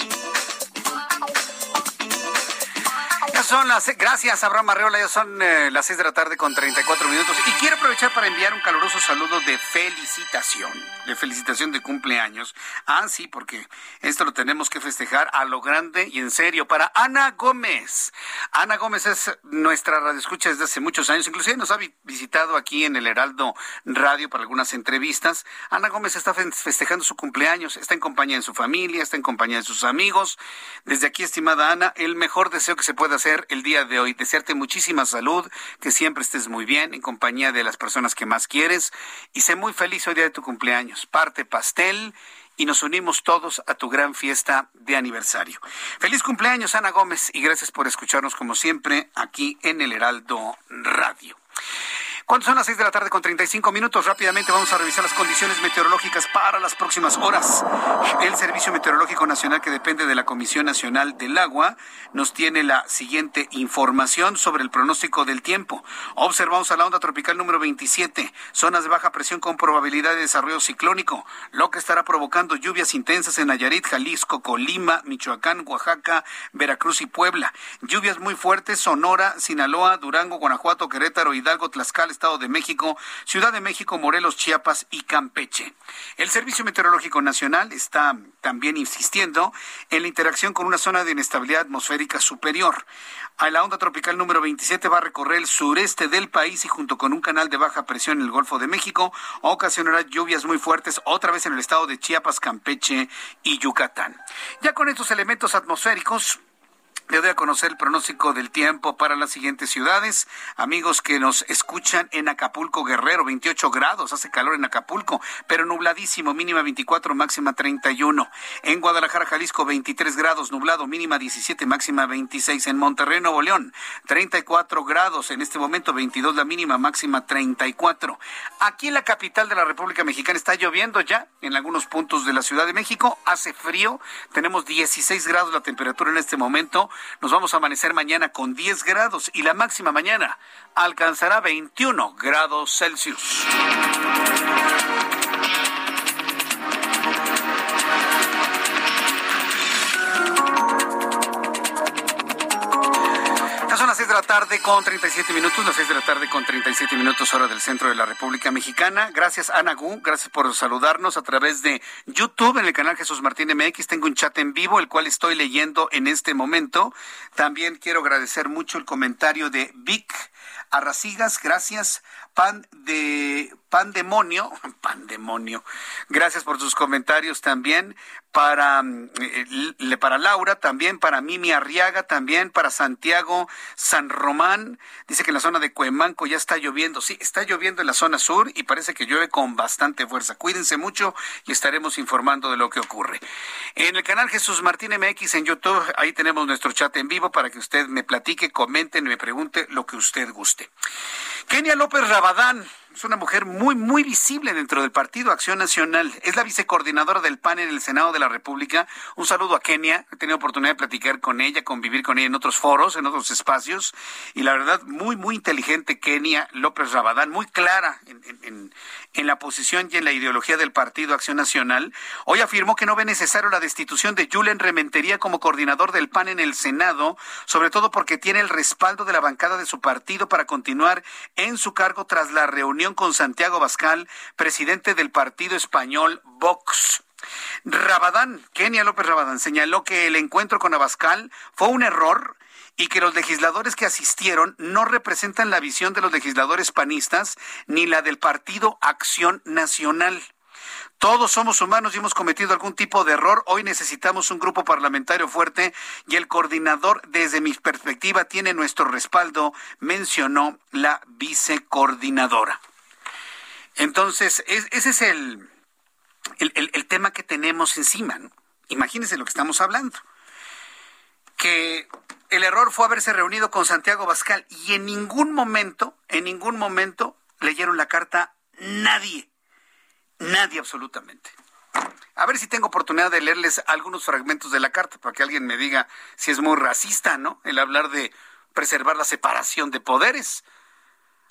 Son las gracias Abraham Arreola, ya son eh, las seis de la tarde con 34 minutos y quiero aprovechar para enviar un caluroso saludo de felicitación, de felicitación de cumpleaños. Ah, sí, porque esto lo tenemos que festejar a lo grande y en serio para Ana Gómez. Ana Gómez es nuestra radioescucha desde hace muchos años, inclusive nos ha visitado aquí en el Heraldo Radio para algunas entrevistas. Ana Gómez está festejando su cumpleaños, está en compañía de su familia, está en compañía de sus amigos. Desde aquí, estimada Ana, el mejor deseo que se puede hacer el día de hoy. Desearte muchísima salud, que siempre estés muy bien, en compañía de las personas que más quieres y sé muy feliz hoy día de tu cumpleaños. Parte pastel y nos unimos todos a tu gran fiesta de aniversario. Feliz cumpleaños, Ana Gómez, y gracias por escucharnos como siempre aquí en el Heraldo Radio. Cuando son las 6 de la tarde con 35 minutos, rápidamente vamos a revisar las condiciones meteorológicas para las próximas horas. El Servicio Meteorológico Nacional, que depende de la Comisión Nacional del Agua, nos tiene la siguiente información sobre el pronóstico del tiempo. Observamos a la onda tropical número 27, zonas de baja presión con probabilidad de desarrollo ciclónico, lo que estará provocando lluvias intensas en Nayarit, Jalisco, Colima, Michoacán, Oaxaca, Veracruz y Puebla. Lluvias muy fuertes, Sonora, Sinaloa, Durango, Guanajuato, Querétaro, Hidalgo, Tlaxcala, Estado de México, Ciudad de México, Morelos, Chiapas y Campeche. El Servicio Meteorológico Nacional está también insistiendo en la interacción con una zona de inestabilidad atmosférica superior. A la onda tropical número 27 va a recorrer el sureste del país y junto con un canal de baja presión en el Golfo de México ocasionará lluvias muy fuertes otra vez en el estado de Chiapas, Campeche y Yucatán. Ya con estos elementos atmosféricos le doy a conocer el pronóstico del tiempo para las siguientes ciudades. Amigos que nos escuchan en Acapulco, Guerrero, 28 grados, hace calor en Acapulco, pero nubladísimo, mínima 24, máxima 31. En Guadalajara, Jalisco, 23 grados, nublado, mínima 17, máxima 26. En Monterrey, Nuevo León, 34 grados, en este momento 22 la mínima, máxima 34. Aquí en la capital de la República Mexicana está lloviendo ya en algunos puntos de la Ciudad de México, hace frío, tenemos 16 grados la temperatura en este momento nos vamos a amanecer mañana con 10 grados y la máxima mañana alcanzará 21 grados Celsius. De la tarde con 37 minutos, las 6 de la tarde con 37 minutos hora del centro de la República Mexicana. Gracias Ana Gu, gracias por saludarnos a través de YouTube en el canal Jesús Martín MX. Tengo un chat en vivo, el cual estoy leyendo en este momento. También quiero agradecer mucho el comentario de Vic Arracigas, gracias. Pan de Pandemonio, Pandemonio. Gracias por sus comentarios también. Para, eh, para Laura, también para Mimi Arriaga, también para Santiago San Román. Dice que en la zona de Cuemanco ya está lloviendo. Sí, está lloviendo en la zona sur y parece que llueve con bastante fuerza. Cuídense mucho y estaremos informando de lo que ocurre. En el canal Jesús Martín MX en YouTube, ahí tenemos nuestro chat en vivo para que usted me platique, comente me pregunte lo que usted guste. Kenia López Rabadán es una mujer muy, muy visible dentro del Partido Acción Nacional. Es la vicecoordinadora del PAN en el Senado de la República. Un saludo a Kenia. He tenido oportunidad de platicar con ella, convivir con ella en otros foros, en otros espacios. Y la verdad, muy, muy inteligente Kenia López Rabadán, muy clara en, en, en la posición y en la ideología del Partido Acción Nacional. Hoy afirmó que no ve necesario la destitución de Julen Rementería como coordinador del PAN en el Senado, sobre todo porque tiene el respaldo de la bancada de su partido para continuar en su cargo tras la reunión con Santiago Bascal, presidente del partido español Vox. Rabadán, Kenia López Rabadán, señaló que el encuentro con Abascal fue un error y que los legisladores que asistieron no representan la visión de los legisladores panistas ni la del Partido Acción Nacional. Todos somos humanos y hemos cometido algún tipo de error. Hoy necesitamos un grupo parlamentario fuerte y el coordinador, desde mi perspectiva, tiene nuestro respaldo, mencionó la vicecoordinadora. Entonces, ese es el, el, tema que tenemos encima. Imagínense lo que estamos hablando. Que el error fue haberse reunido con Santiago Bascal y en ningún momento, en ningún momento leyeron la carta nadie. Nadie absolutamente. A ver si tengo oportunidad de leerles algunos fragmentos de la carta para que alguien me diga si es muy racista, ¿no? El hablar de preservar la separación de poderes.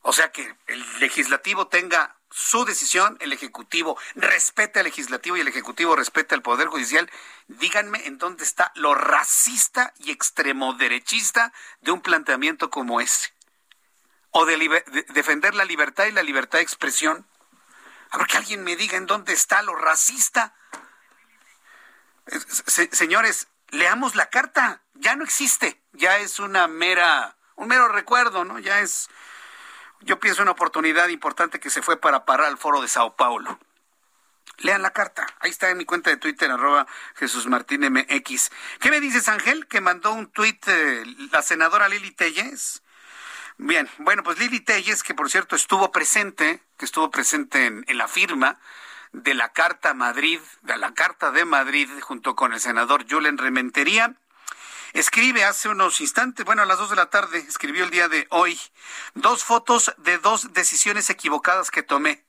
O sea, que el legislativo tenga su decisión, el Ejecutivo respete al Legislativo y el Ejecutivo respete al Poder Judicial. Díganme en dónde está lo racista y extremo derechista de un planteamiento como ese. O de, defender la libertad y la libertad de expresión. A ver que alguien me diga en dónde está lo racista. señores, leamos la carta. Ya no existe. Ya es una mera, un mero recuerdo, ¿no? Ya es yo pienso una oportunidad importante que se fue para parar al foro de Sao Paulo. Lean la carta. Ahí está en mi cuenta de Twitter, arroba Jesús Martín MX. ¿Qué me dices, Ángel? Que mandó un tuit eh, la senadora Lili Telles. Bien, bueno, pues Lili Telles, que por cierto estuvo presente, que estuvo presente en, la firma de la Carta Madrid, de la Carta de Madrid, junto con el senador Julen Rementería, Escribe hace unos instantes, bueno, a las dos de la tarde, escribió el día de hoy, dos fotos de dos decisiones equivocadas que tomé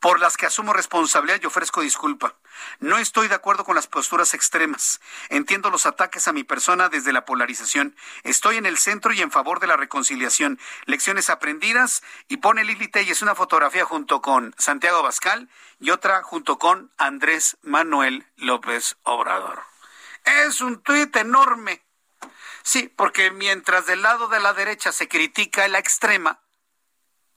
por las que asumo responsabilidad y ofrezco disculpa. No estoy de acuerdo con las posturas extremas. Entiendo los ataques a mi persona desde la polarización. Estoy en el centro y en favor de la reconciliación. Lecciones aprendidas y pone Lili Telles una fotografía junto con Santiago Bascal y otra junto con Andrés Manuel López Obrador. Es un tuit enorme Sí, porque mientras del lado de la derecha se critica la extrema,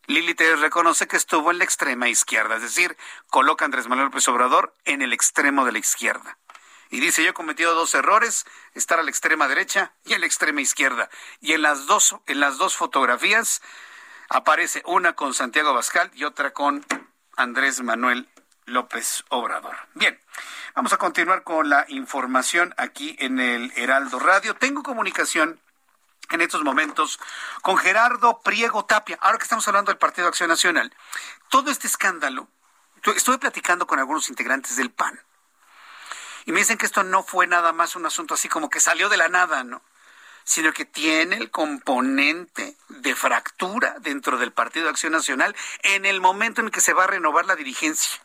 Lili te reconoce que estuvo en la extrema izquierda, es decir, coloca a Andrés Manuel López Obrador en el extremo de la izquierda. Y dice, yo he cometido dos errores, estar a la extrema derecha y a la extrema izquierda. Y en las dos, en las dos fotografías aparece una con Santiago Abascal y otra con Andrés Manuel López Obrador. Bien, Vamos a continuar con la información aquí en el Heraldo Radio. Tengo comunicación en estos momentos con Gerardo Priego Tapia. Ahora que estamos hablando del Partido Acción Nacional, todo este escándalo, estuve platicando con algunos integrantes del PAN. Y me dicen que esto no fue nada más un asunto así como que salió de la nada, ¿no? Sino que tiene el componente de fractura dentro del Partido Acción Nacional en el momento en que se va a renovar la dirigencia.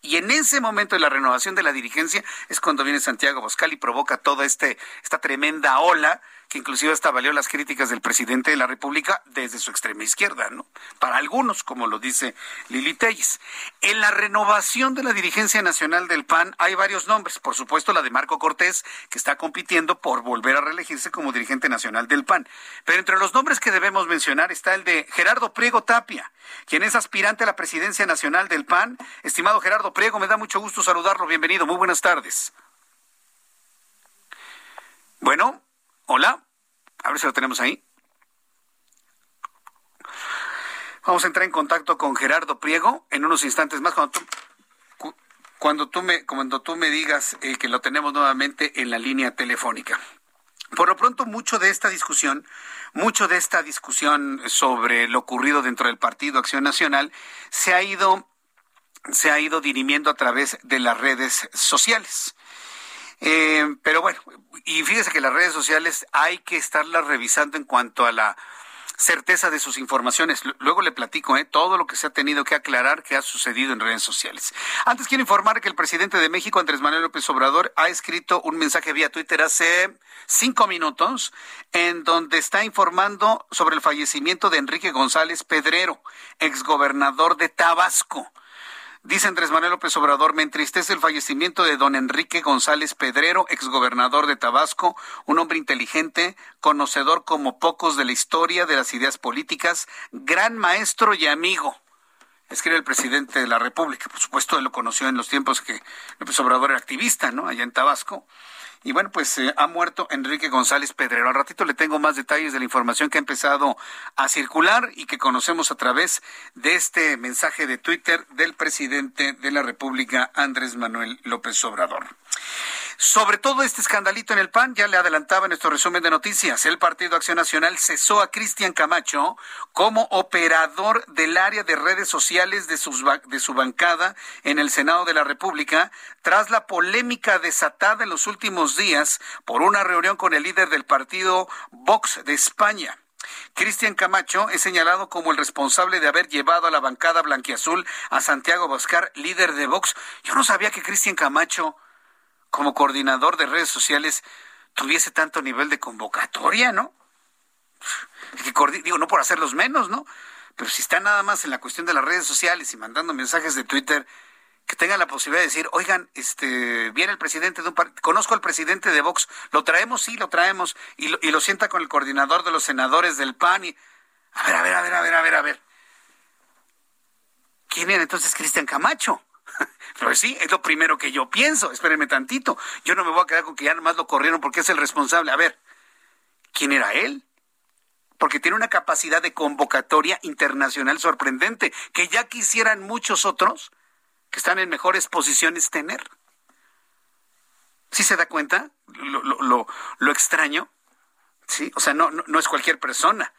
Y en ese momento de la renovación de la dirigencia es cuando viene Santiago Boscal y provoca toda este, esta tremenda ola que inclusive hasta valió las críticas del presidente de la República desde su extrema izquierda, ¿no? Para algunos, como lo dice Lili Telles. En la renovación de la dirigencia nacional del PAN hay varios nombres, por supuesto la de Marco Cortés, que está compitiendo por volver a reelegirse como dirigente nacional del PAN. Pero entre los nombres que debemos mencionar está el de Gerardo Priego Tapia, quien es aspirante a la presidencia nacional del PAN. Estimado Gerardo Priego, me da mucho gusto saludarlo. Bienvenido, muy buenas tardes. Bueno. Hola, a ver si lo tenemos ahí. Vamos a entrar en contacto con Gerardo Priego en unos instantes más cuando tú, cuando tú me cuando tú me digas eh, que lo tenemos nuevamente en la línea telefónica. Por lo pronto mucho de esta discusión, mucho de esta discusión sobre lo ocurrido dentro del Partido Acción Nacional se ha ido se ha ido dirimiendo a través de las redes sociales. Eh, pero bueno, y fíjese que las redes sociales hay que estarlas revisando en cuanto a la certeza de sus informaciones. Luego le platico ¿eh? todo lo que se ha tenido que aclarar que ha sucedido en redes sociales. Antes quiero informar que el presidente de México, Andrés Manuel López Obrador, ha escrito un mensaje vía Twitter hace cinco minutos en donde está informando sobre el fallecimiento de Enrique González Pedrero, exgobernador de Tabasco. Dice Andrés Manuel López Obrador, me entristece el fallecimiento de don Enrique González Pedrero, exgobernador de Tabasco, un hombre inteligente, conocedor como pocos de la historia de las ideas políticas, gran maestro y amigo. Escribe el presidente de la República. Por supuesto, él lo conoció en los tiempos que López Obrador era activista, ¿no? Allá en Tabasco. Y bueno, pues eh, ha muerto Enrique González Pedrero. Al ratito le tengo más detalles de la información que ha empezado a circular y que conocemos a través de este mensaje de Twitter del presidente de la República, Andrés Manuel López Obrador. Sobre todo este escandalito en el PAN, ya le adelantaba en nuestro resumen de noticias, el Partido Acción Nacional cesó a Cristian Camacho como operador del área de redes sociales de, de su bancada en el Senado de la República, tras la polémica desatada en los últimos días por una reunión con el líder del partido Vox de España. Cristian Camacho es señalado como el responsable de haber llevado a la bancada blanquiazul a Santiago Boscar, líder de Vox. Yo no sabía que Cristian Camacho como coordinador de redes sociales tuviese tanto nivel de convocatoria, ¿no? digo, no por hacerlos menos, ¿no? Pero si está nada más en la cuestión de las redes sociales y mandando mensajes de Twitter, que tenga la posibilidad de decir, oigan, este, viene el presidente de un partido, conozco al presidente de Vox, lo traemos, sí, lo traemos, y lo, y lo sienta con el coordinador de los senadores del PAN y, a ver, a ver, a ver, a ver, a ver, a ver. ¿Quién era entonces Cristian Camacho? Pues sí, es lo primero que yo pienso. Espérenme tantito. Yo no me voy a quedar con que ya nomás lo corrieron porque es el responsable. A ver, ¿quién era él? Porque tiene una capacidad de convocatoria internacional sorprendente que ya quisieran muchos otros que están en mejores posiciones tener. ¿Sí se da cuenta lo, lo, lo, extraño? Sí, o sea, no, no, no es cualquier persona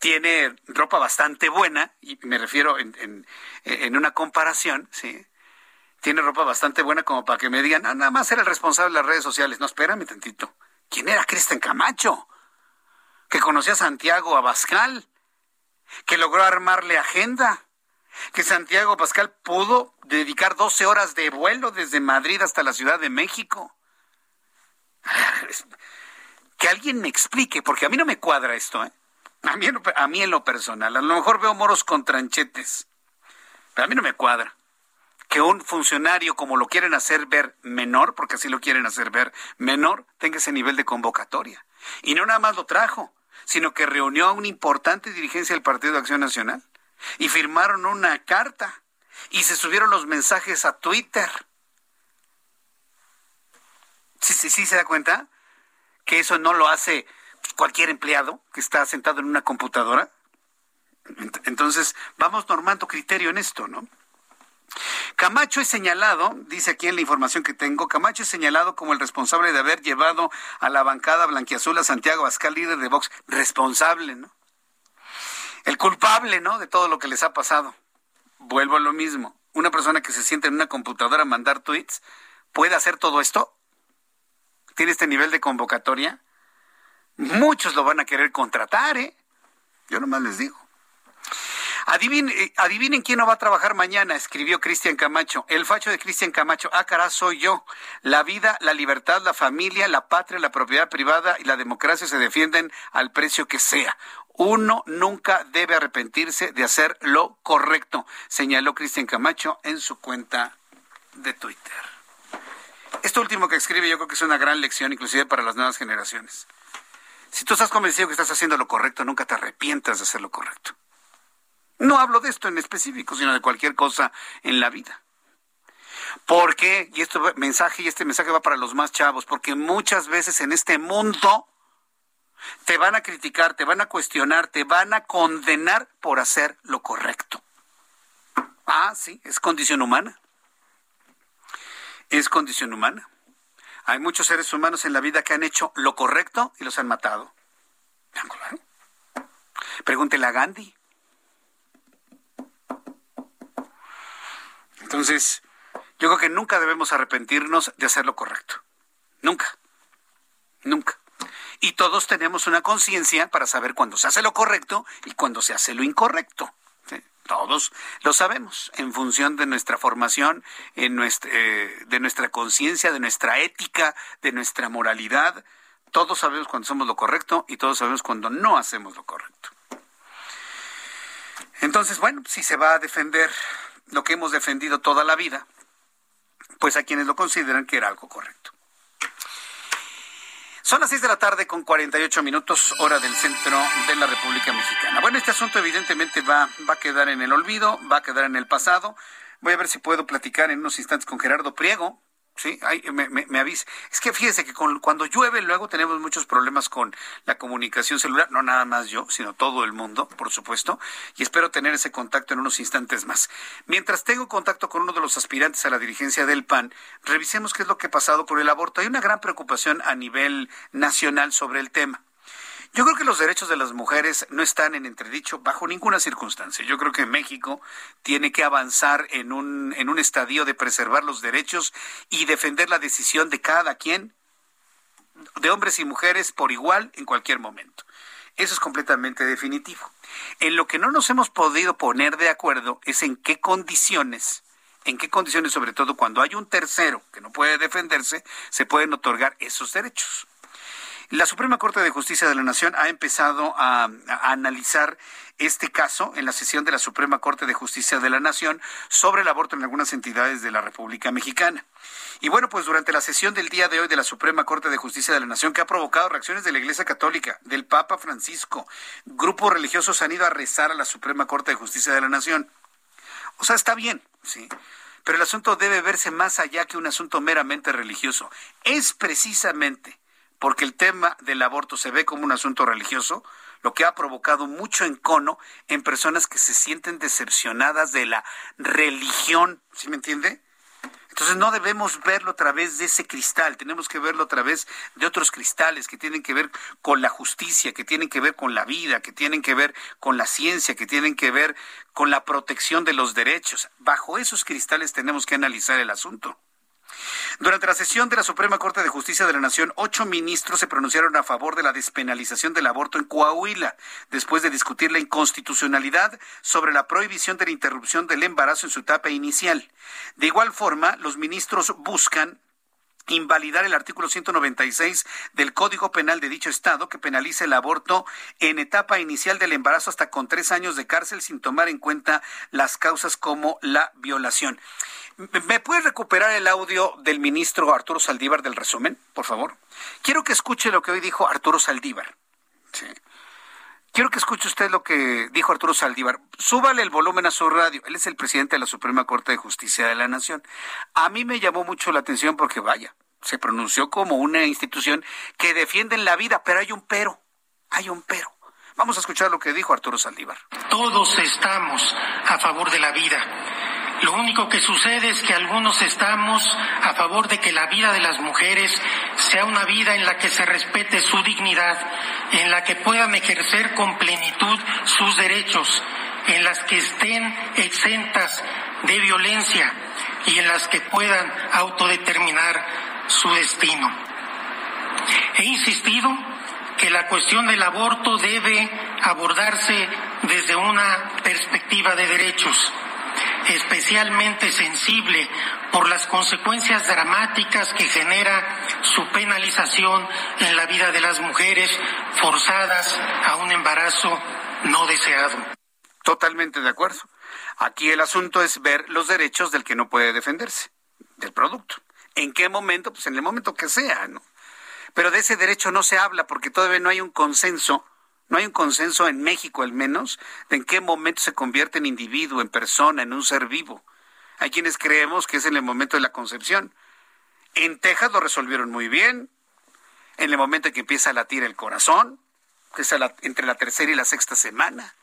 tiene ropa bastante buena, y me refiero en, en, una comparación, ¿sí? Tiene ropa bastante buena como para que me digan, ah, nada más era el responsable de las redes sociales. No, espérame tantito. ¿Quién era Cristian Camacho? Que conocía a Santiago Abascal, que logró armarle agenda, que Santiago Abascal pudo dedicar 12 horas de vuelo desde Madrid hasta la Ciudad de México. Que alguien me explique, porque a mí no me cuadra esto, ¿eh? A mí, a mí en lo personal, a lo mejor veo moros con tranchetes, pero a mí no me cuadra que un funcionario, como lo quieren hacer ver menor, porque así lo quieren hacer ver menor, tenga ese nivel de convocatoria. Y no nada más lo trajo, sino que reunió a una importante dirigencia del Partido de Acción Nacional y firmaron una carta y se subieron los mensajes a Twitter. Sí, sí, sí, se da cuenta que eso no lo hace cualquier empleado que está sentado en una computadora. Entonces, vamos normando criterio en esto, ¿no? Camacho es señalado, dice aquí en la información que tengo, Camacho es señalado como el responsable de haber llevado a la bancada blanquiazul a Santiago Abascal, líder de Vox, responsable, ¿no? El culpable, ¿no? De todo lo que les ha pasado. Vuelvo a lo mismo. Una persona que se siente en una computadora a mandar tweets, ¿puede hacer todo esto? ¿Tiene este nivel de convocatoria? Muchos lo van a querer contratar, ¿eh? Yo nomás les digo. Adivinen, eh, adivinen quién no va a trabajar mañana, escribió Cristian Camacho. El facho de Cristian Camacho, ah, soy yo. La vida, la libertad, la familia, la patria, la propiedad privada y la democracia se defienden al precio que sea. Uno nunca debe arrepentirse de hacer lo correcto, señaló Cristian Camacho en su cuenta de Twitter. Esto último que escribe yo creo que es una gran lección, inclusive para las nuevas generaciones. Si tú estás convencido que estás haciendo lo correcto, nunca te arrepientas de hacer lo correcto. No hablo de esto en específico, sino de cualquier cosa en la vida. Porque, y este mensaje, y este mensaje va para los más chavos, porque muchas veces en este mundo te van a criticar, te van a cuestionar, te van a condenar por hacer lo correcto. Ah, sí, es condición humana. Es condición humana. Hay muchos seres humanos en la vida que han hecho lo correcto y los han matado. Claro. Pregúntele a Gandhi. Entonces, yo creo que nunca debemos arrepentirnos de hacer lo correcto. Nunca. Nunca. Y todos tenemos una conciencia para saber cuándo se hace lo correcto y cuándo se hace lo incorrecto. Todos lo sabemos en función de nuestra formación, eh, de nuestra conciencia, de nuestra ética, de nuestra moralidad. Todos sabemos cuando hacemos lo correcto y todos sabemos cuando no hacemos lo correcto. Entonces, bueno, si se va a defender lo que hemos defendido toda la vida, pues a quienes lo consideran que era algo correcto. Son las 6 de la tarde con 48 minutos, hora del centro de la República Mexicana. Bueno, este asunto evidentemente va, va a quedar en el olvido, va a quedar en el pasado. Voy a ver si puedo platicar en unos instantes con Gerardo Priego, Sí, me, me, avisa. Es que fíjese que cuando llueve luego tenemos muchos problemas con la comunicación celular, no nada más yo, sino todo el mundo, por supuesto, y espero tener ese contacto en unos instantes más. Mientras tengo contacto con uno de los aspirantes a la dirigencia del PAN, revisemos qué es lo que ha pasado con el aborto. Hay una gran preocupación a nivel nacional sobre el tema. Yo creo que los derechos de las mujeres no están en entredicho bajo ninguna circunstancia. Yo creo que México tiene que avanzar en un, en un estadio de preservar los derechos y defender la decisión de cada quien, de hombres y mujeres por igual en cualquier momento. Eso es completamente definitivo. En lo que no nos hemos podido poner de acuerdo es en qué condiciones, en qué condiciones, sobre todo cuando hay un tercero que no puede defenderse, se pueden otorgar esos derechos. La Suprema Corte de Justicia de la Nación ha empezado a, analizar este caso en la sesión de la Suprema Corte de Justicia de la Nación sobre el aborto en algunas entidades de la República Mexicana. Y bueno, pues durante la sesión del día de hoy de la Suprema Corte de Justicia de la Nación, que ha provocado reacciones de la Iglesia Católica, del Papa Francisco, grupos religiosos han ido a rezar a la Suprema Corte de Justicia de la Nación. O sea, está bien, sí. Pero el asunto debe verse más allá que un asunto meramente religioso. Es precisamente porque el tema del aborto se ve como un asunto religioso, lo que ha provocado mucho encono en personas que se sienten decepcionadas de la religión, ¿sí me entiende? Entonces no debemos verlo a través de ese cristal, tenemos que verlo a través de otros cristales que tienen que ver con la justicia, que tienen que ver con la vida, que tienen que ver con la ciencia, que tienen que ver con la protección de los derechos. Bajo esos cristales tenemos que analizar el asunto. Durante la sesión de la Suprema Corte de Justicia de la Nación, ocho ministros se pronunciaron a favor de la despenalización del aborto en Coahuila, después de discutir la inconstitucionalidad sobre la prohibición de la interrupción del embarazo en su etapa inicial. De igual forma, los ministros buscan invalidar el artículo 196 del Código Penal de dicho Estado que penaliza el aborto en etapa inicial del embarazo hasta con tres años de cárcel sin tomar en cuenta las causas como la violación. ¿Me puede recuperar el audio del ministro Arturo Saldívar del resumen, por favor? Quiero que escuche lo que hoy dijo Arturo Saldívar. Quiero que escuche usted lo que dijo Arturo Saldívar. Súbale el volumen a su radio. Él es el presidente de la Suprema Corte de Justicia de la Nación. A mí me llamó mucho la atención porque, vaya, se pronunció como una institución que defiende la vida, pero hay un pero. Hay un pero. Vamos a escuchar lo que dijo Arturo Saldívar. Todos estamos a favor de la vida lo único que sucede es que algunos estamos a favor de que la vida de las mujeres sea una vida en la que se respete su dignidad, en la que puedan ejercer con plenitud sus derechos, en las que estén exentas de violencia y en las que puedan autodeterminar su destino. He insistido que la cuestión del aborto debe abordarse desde una perspectiva de derechos especialmente sensible por las consecuencias dramáticas que genera su penalización en la vida de las mujeres forzadas a un embarazo no deseado. Totalmente de acuerdo. Aquí el asunto es ver los derechos del que no puede defenderse, del producto. ¿En qué momento? Pues en el momento que sea, ¿no? Pero de ese derecho no se habla porque todavía no hay un consenso no hay un consenso en México al menos de en qué momento se convierte en individuo, en persona, en un ser vivo. Hay quienes creemos que es en el momento de la concepción. En Texas lo resolvieron muy bien. En el momento en que empieza a latir el corazón, que es entre la tercera y la sexta semana.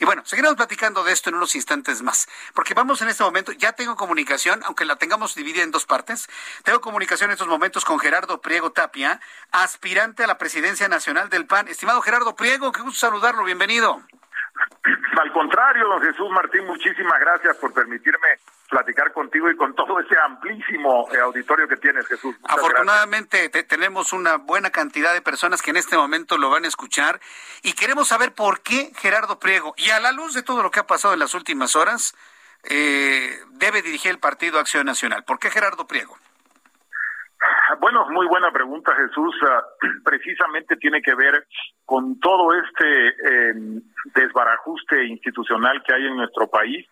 Y bueno, seguiremos platicando de esto en unos instantes más, porque vamos en este momento, ya tengo comunicación, aunque la tengamos dividida en dos partes, tengo comunicación en estos momentos con Gerardo Priego Tapia, aspirante a la presidencia nacional del PAN. Estimado Gerardo Priego, qué gusto saludarlo, bienvenido. Al contrario, don Jesús Martín, muchísimas gracias por permitirme platicar contigo y con todo ese amplísimo eh, auditorio que tienes, Jesús. Afortunadamente tenemos una buena cantidad de personas que en este momento lo van a escuchar y queremos saber por qué Gerardo Priego, y a la luz de todo lo que ha pasado en las últimas horas, eh, debe dirigir el Partido Acción Nacional. ¿Por qué Gerardo Priego? Bueno, muy buena pregunta, Jesús. Ah, precisamente tiene que ver con todo este eh, desbarajuste institucional que hay en nuestro país,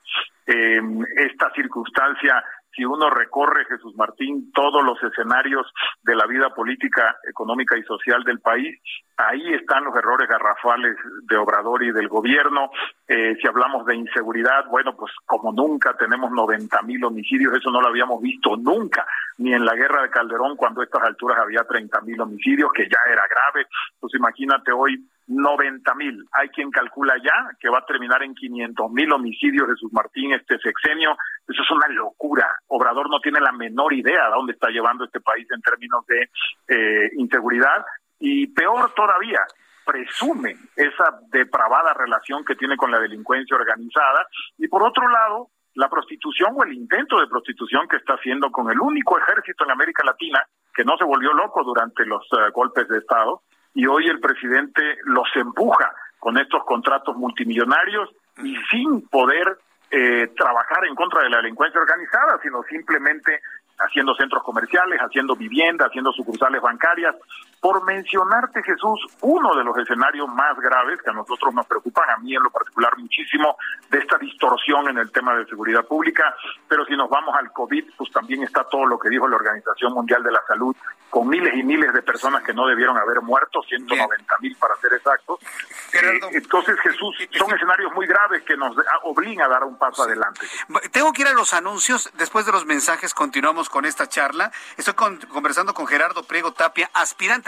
eh, esta circunstancia si uno recorre, Jesús Martín, todos los escenarios de la vida política, económica y social del país, ahí están los errores garrafales de Obrador y del gobierno. Eh, si hablamos de inseguridad, bueno, pues como nunca tenemos 90 mil homicidios, eso no lo habíamos visto nunca, ni en la guerra de Calderón, cuando a estas alturas había 30 mil homicidios, que ya era grave. Pues imagínate hoy 90 mil. Hay quien calcula ya que va a terminar en 500 mil homicidios Jesús Martín este sexenio. Eso es una locura. Obrador no tiene la menor idea de dónde está llevando este país en términos de eh, inseguridad. Y peor todavía, presume esa depravada relación que tiene con la delincuencia organizada. Y por otro lado, la prostitución o el intento de prostitución que está haciendo con el único ejército en América Latina que no se volvió loco durante los eh, golpes de Estado y hoy el presidente los empuja con estos contratos multimillonarios y sin poder eh, trabajar en contra de la delincuencia organizada, sino simplemente haciendo centros comerciales, haciendo vivienda, haciendo sucursales bancarias. Por mencionarte, Jesús, uno de los escenarios más graves que a nosotros nos preocupan, a mí en lo particular muchísimo, de esta distorsión en el tema de seguridad pública, pero si nos vamos al COVID, pues también está todo lo que dijo la Organización Mundial de la Salud, con miles y miles de personas que no debieron haber muerto, 190 mil para ser exactos. Eh, entonces, Jesús, son escenarios muy graves que nos obligan a dar un paso adelante. Tengo que ir a los anuncios, después de los mensajes continuamos con esta charla. Estoy conversando con Gerardo Priego Tapia, aspirante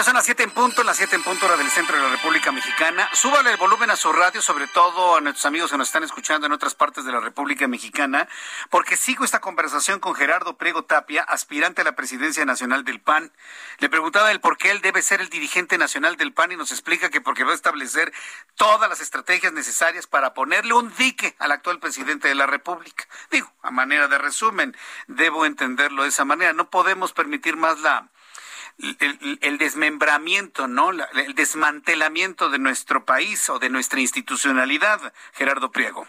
Ya son las 7 en punto, las 7 en punto hora del centro de la República Mexicana. Súbale el volumen a su radio, sobre todo a nuestros amigos que nos están escuchando en otras partes de la República Mexicana, porque sigo esta conversación con Gerardo Priego Tapia, aspirante a la presidencia nacional del PAN. Le preguntaba el por qué él debe ser el dirigente nacional del PAN y nos explica que porque va a establecer todas las estrategias necesarias para ponerle un dique al actual presidente de la República. Digo, a manera de resumen, debo entenderlo de esa manera. No podemos permitir más la el, desmembramiento, ¿no? el desmantelamiento de nuestro país o de nuestra institucionalidad, Gerardo Priego.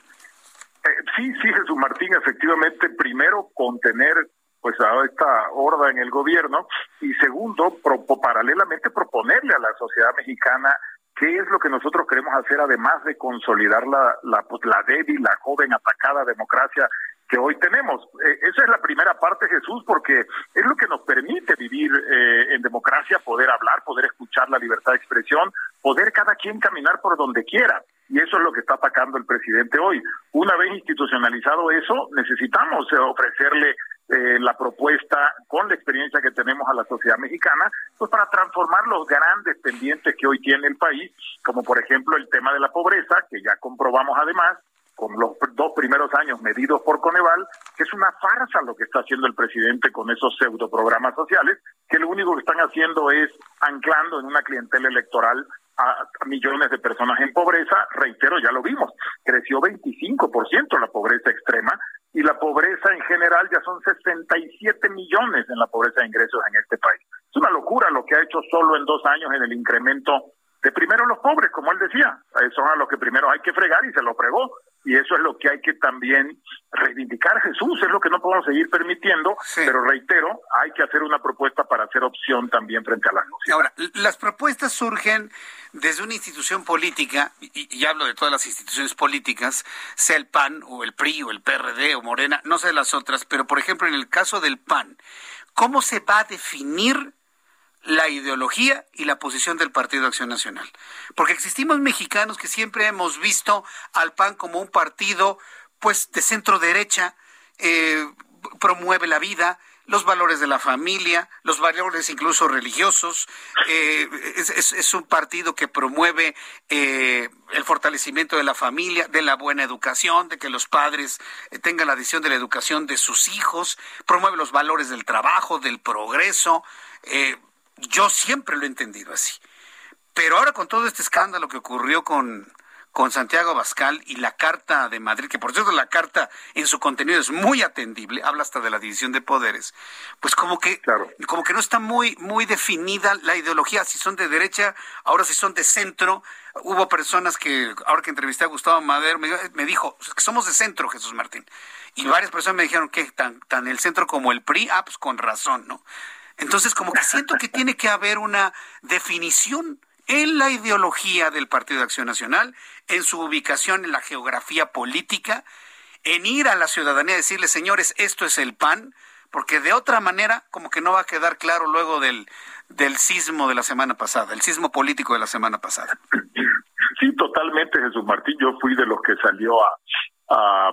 Eh, sí, sí, Jesús Martín, efectivamente, primero contener pues a esta horda en el gobierno y segundo, paralelamente proponerle a la sociedad mexicana qué es lo que nosotros queremos hacer además de consolidar la, la, pues, la débil, la joven, atacada democracia que hoy tenemos. Eh, esa es la primera parte, Jesús, porque es lo que nos permite vivir eh, en democracia, poder hablar, poder escuchar la libertad de expresión, poder cada quien caminar por donde quiera. Y eso es lo que está atacando el presidente hoy. Una vez institucionalizado eso, necesitamos eh, ofrecerle la propuesta con la experiencia que tenemos a la sociedad mexicana, pues para transformar los grandes pendientes que hoy tiene el país, como por ejemplo el tema de la pobreza, que ya comprobamos además, con los dos primeros años medidos por Coneval, que es una farsa lo que está haciendo el presidente con esos pseudo programas sociales, que lo único que están haciendo es anclando en una clientela electoral a millones de personas en pobreza, reitero, ya lo vimos, creció 25% la pobreza extrema y la pobreza en general ya son 67 millones en la pobreza de ingresos en este país. Es una locura lo que ha hecho solo en dos años en el incremento de primero los pobres, como él decía, son a los que primero hay que fregar y se lo fregó y eso es lo que hay que también reivindicar Jesús, es lo que no podemos seguir permitiendo, pero reitero, hay que hacer una propuesta para hacer opción también frente a la sociedad. Ahora, las propuestas surgen desde una institución política, y, y, hablo de todas las instituciones políticas, sea el PAN o el PRI o el PRD o Morena, no sé las otras, pero por ejemplo en el caso del PAN, ¿cómo se va a definir la, ideología y la posición del Partido Acción Nacional. Porque existimos mexicanos que siempre hemos visto al PAN como un partido pues de centro derecha, eh, promueve la vida, los valores de la familia, los valores incluso religiosos. Eh, es, un partido que promueve eh, el fortalecimiento de la familia, de la buena educación, de que los padres eh, tengan la visión de la educación de sus hijos, promueve los valores del trabajo, del progreso. Yo siempre lo he entendido así. Pero ahora con todo este escándalo que ocurrió con con Santiago Bascal y la Carta de Madrid, que por cierto la carta en su contenido es muy atendible, habla hasta de la división de poderes, pues como que, como que no está muy, muy definida la ideología, si son de derecha, ahora si son de centro. Hubo personas que, ahora que entrevisté a Gustavo Madero, me, dijo, que somos de centro, Jesús Martín. Y varias personas me dijeron que tan, tan el centro como el PRI, ah, pues con razón, ¿no? Entonces, como que siento que tiene que haber una definición en la ideología del Partido de Acción Nacional, en su ubicación en la geografía política, en ir a la ciudadanía y decirle, señores, esto es el PAN, porque de otra manera como que no va a quedar claro luego del, del sismo de la semana pasada, el sismo político de la semana pasada. Sí, totalmente, Jesús Martín. Yo fui de los que salió a,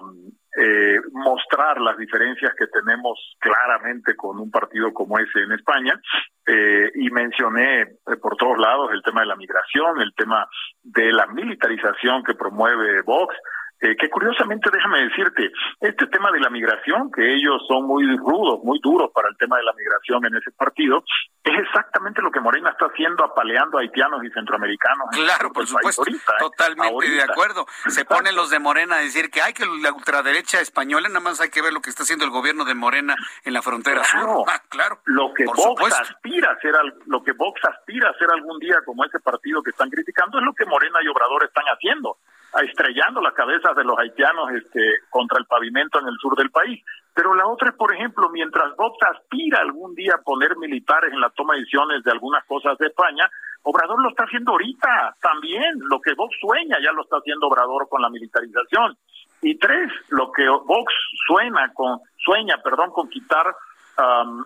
eh, mostrar las diferencias que tenemos claramente con un partido como ese en España. Eh, y mencioné eh, por todos lados el tema de la migración, el tema de la militarización que promueve Vox, eh, que curiosamente, déjame decirte, este tema de la migración, que ellos son muy rudos, muy duros para el tema de la migración en ese partido, es exactamente lo que Morena está haciendo apaleando a haitianos y centroamericanos. Claro, por supuesto, ¿eh? totalmente de acuerdo. Se ponen los de Morena a decir que hay que la ultraderecha española, nada más hay que ver lo que está haciendo el gobierno de Morena en la frontera sur. Ah, claro, lo que Vox aspira a ser, lo que Vox aspira a hacer algún día como ese partido que están criticando es lo que Morena y Obrador están haciendo estrellando las cabezas de los haitianos este, contra el pavimento en el sur del país. Pero la otra es, por ejemplo, mientras Vox aspira algún día a poner militares en la toma de decisiones de algunas cosas de España, Obrador lo está haciendo ahorita también. Lo que Vox sueña ya lo está haciendo Obrador con la militarización. Y tres, lo que Vox sueña con, sueña, perdón, con quitar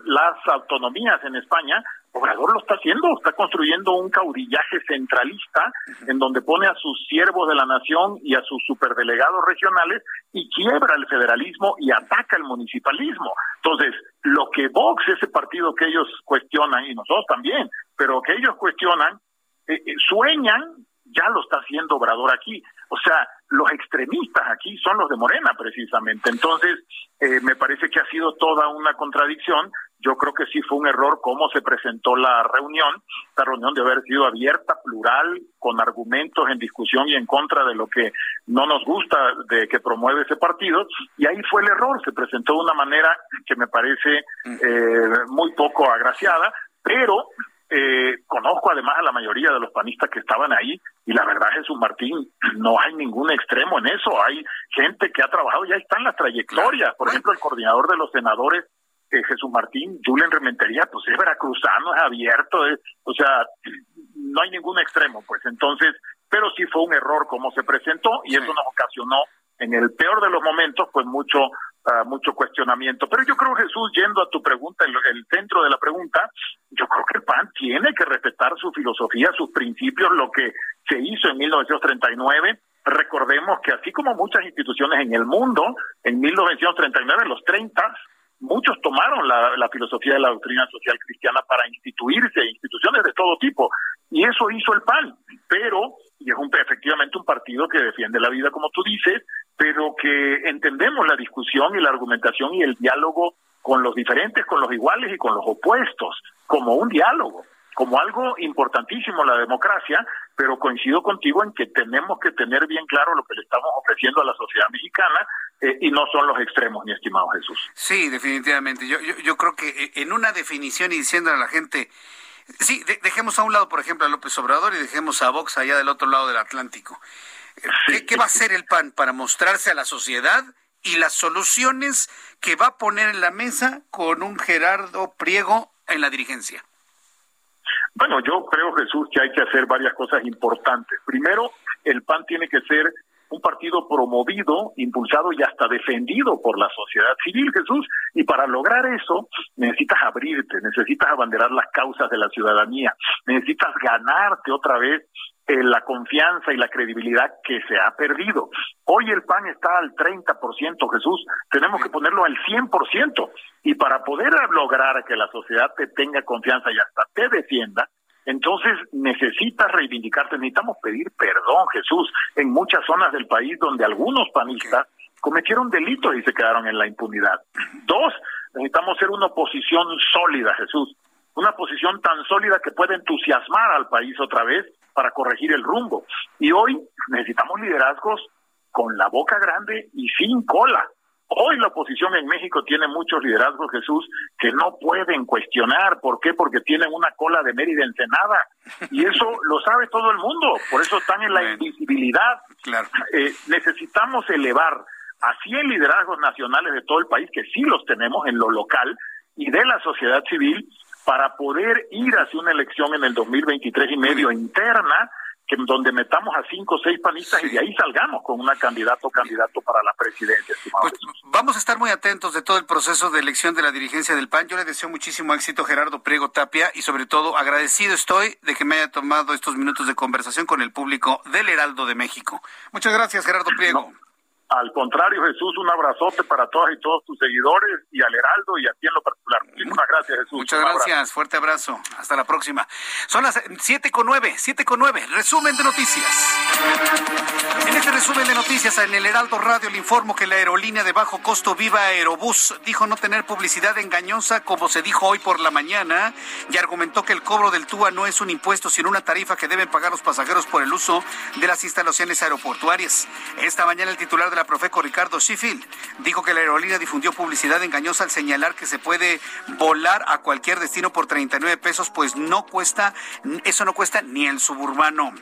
las autonomías en España, Obrador lo está haciendo, está construyendo un caudillaje centralista en donde pone a sus siervos de la nación y a sus superdelegados regionales y quiebra el federalismo y ataca el municipalismo. Entonces, lo que Vox, ese partido que ellos cuestionan, y nosotros también, pero que ellos cuestionan, eh, eh, sueñan, ya lo está haciendo Obrador aquí. O sea, los extremistas aquí son los de Morena, precisamente. Entonces, eh, me parece que ha sido toda una contradicción. Yo creo que sí fue un error cómo se presentó la reunión. La reunión debe haber sido abierta, plural, con argumentos en discusión y en contra de lo que no nos gusta de que promueve ese partido. Y ahí fue el error. Se presentó de una manera que me parece eh, muy poco agraciada, pero eh, conozco además a la mayoría de los panistas que estaban ahí y la verdad, Jesús Martín, no hay ningún extremo en eso. Hay gente que ha trabajado, ya están las trayectorias. Por ejemplo, el coordinador de los senadores, eh, Jesús Martín, Julen Rementería, pues es veracruzano, es abierto, o sea, no hay ningún extremo, pues entonces, pero sí fue un error como se presentó y eso nos ocasionó en el peor de los momentos, pues mucho mucho cuestionamiento. Pero yo creo, Jesús, yendo a tu pregunta, el, el, centro de la pregunta, yo creo que el PAN tiene que respetar su filosofía, sus principios, lo que se hizo en 1939. Recordemos que así como muchas instituciones en el mundo, en 1939, en los 30, muchos tomaron la, filosofía de la doctrina social cristiana para instituirse, instituciones de todo tipo, y eso hizo el PAN, pero, y es un, efectivamente un partido que defiende la vida, como tú dices, pero que entendemos la discusión y la argumentación y el diálogo con los diferentes, con los iguales y con los opuestos, como un diálogo, como algo importantísimo la democracia, pero coincido contigo en que tenemos que tener bien claro lo que le estamos ofreciendo a la sociedad mexicana eh, y no son los extremos, mi estimado Jesús. Sí, definitivamente. Yo, yo, yo creo que eh, en una definición y diciendo a la gente, sí, dejemos a un lado, por ejemplo, a López Obrador y dejemos a Vox allá del otro lado del Atlántico. ¿Qué, va a hacer el PAN para mostrarse a la sociedad y las soluciones que va a poner en la mesa con un Gerardo Priego en la dirigencia? Bueno, yo creo, Jesús, que hay que hacer varias cosas importantes. Primero, el PAN tiene que ser un partido promovido, impulsado y hasta defendido por la sociedad civil, Jesús. Y para lograr eso necesitas abrirte, necesitas abanderar las causas de la ciudadanía, necesitas ganarte otra vez eh, la confianza y la credibilidad que se ha perdido. Hoy el PAN está al 30%, Jesús, tenemos que ponerlo al 100%. Y para poder lograr que la sociedad te tenga confianza y hasta te defienda, entonces necesitas reivindicarte, necesitamos pedir perdón, Jesús, en muchas zonas del país donde algunos panistas cometieron delitos y se quedaron en la impunidad. Dos, necesitamos ser una oposición sólida, Jesús, una posición tan sólida que pueda entusiasmar al país otra vez para corregir el rumbo. Y hoy necesitamos liderazgos con la boca grande y sin cola. Hoy la oposición en México tiene muchos liderazgos, Jesús, que no pueden cuestionar. ¿Por qué? Porque tienen una cola de Mérida Ensenada. Y eso lo sabe todo el mundo. Por eso están en la invisibilidad. Claro. Eh, necesitamos elevar a 100 liderazgos nacionales de todo el país, que sí los tenemos en lo local, y de la sociedad civil, para poder ir hacia una elección en el 2023 y medio interna que donde metamos a cinco o seis panistas y de ahí salgamos con una candidato o candidato para la presidencia. Pues, vamos a estar muy atentos de todo el proceso de elección de la dirigencia del PAN. Yo le deseo muchísimo éxito Gerardo Priego Tapia y sobre todo agradecido estoy de que me haya tomado estos minutos de conversación con el público del Heraldo de México. Muchas gracias Gerardo Priego. Al contrario, Jesús, un abrazote para todas y todos tus seguidores y al Heraldo y a ti en lo particular. Muchísimas gracias, Jesús. Muchas gracias, fuerte abrazo. Hasta la próxima. Son las siete con nueve, siete con nueve. Resumen de noticias. En este resumen de noticias en el Heraldo Radio le informo que la aerolínea de bajo costo Viva Aerobús dijo no tener publicidad engañosa como se dijo hoy por la mañana y argumentó que el cobro del TUA no es un impuesto sino una tarifa que deben pagar los pasajeros por el uso de las instalaciones aeroportuarias. Esta mañana el titular de la Profeco Ricardo Sheffield dijo que la aerolínea difundió publicidad engañosa al señalar que se puede volar a cualquier destino por 39 pesos, pues no cuesta, eso no cuesta ni el suburbano.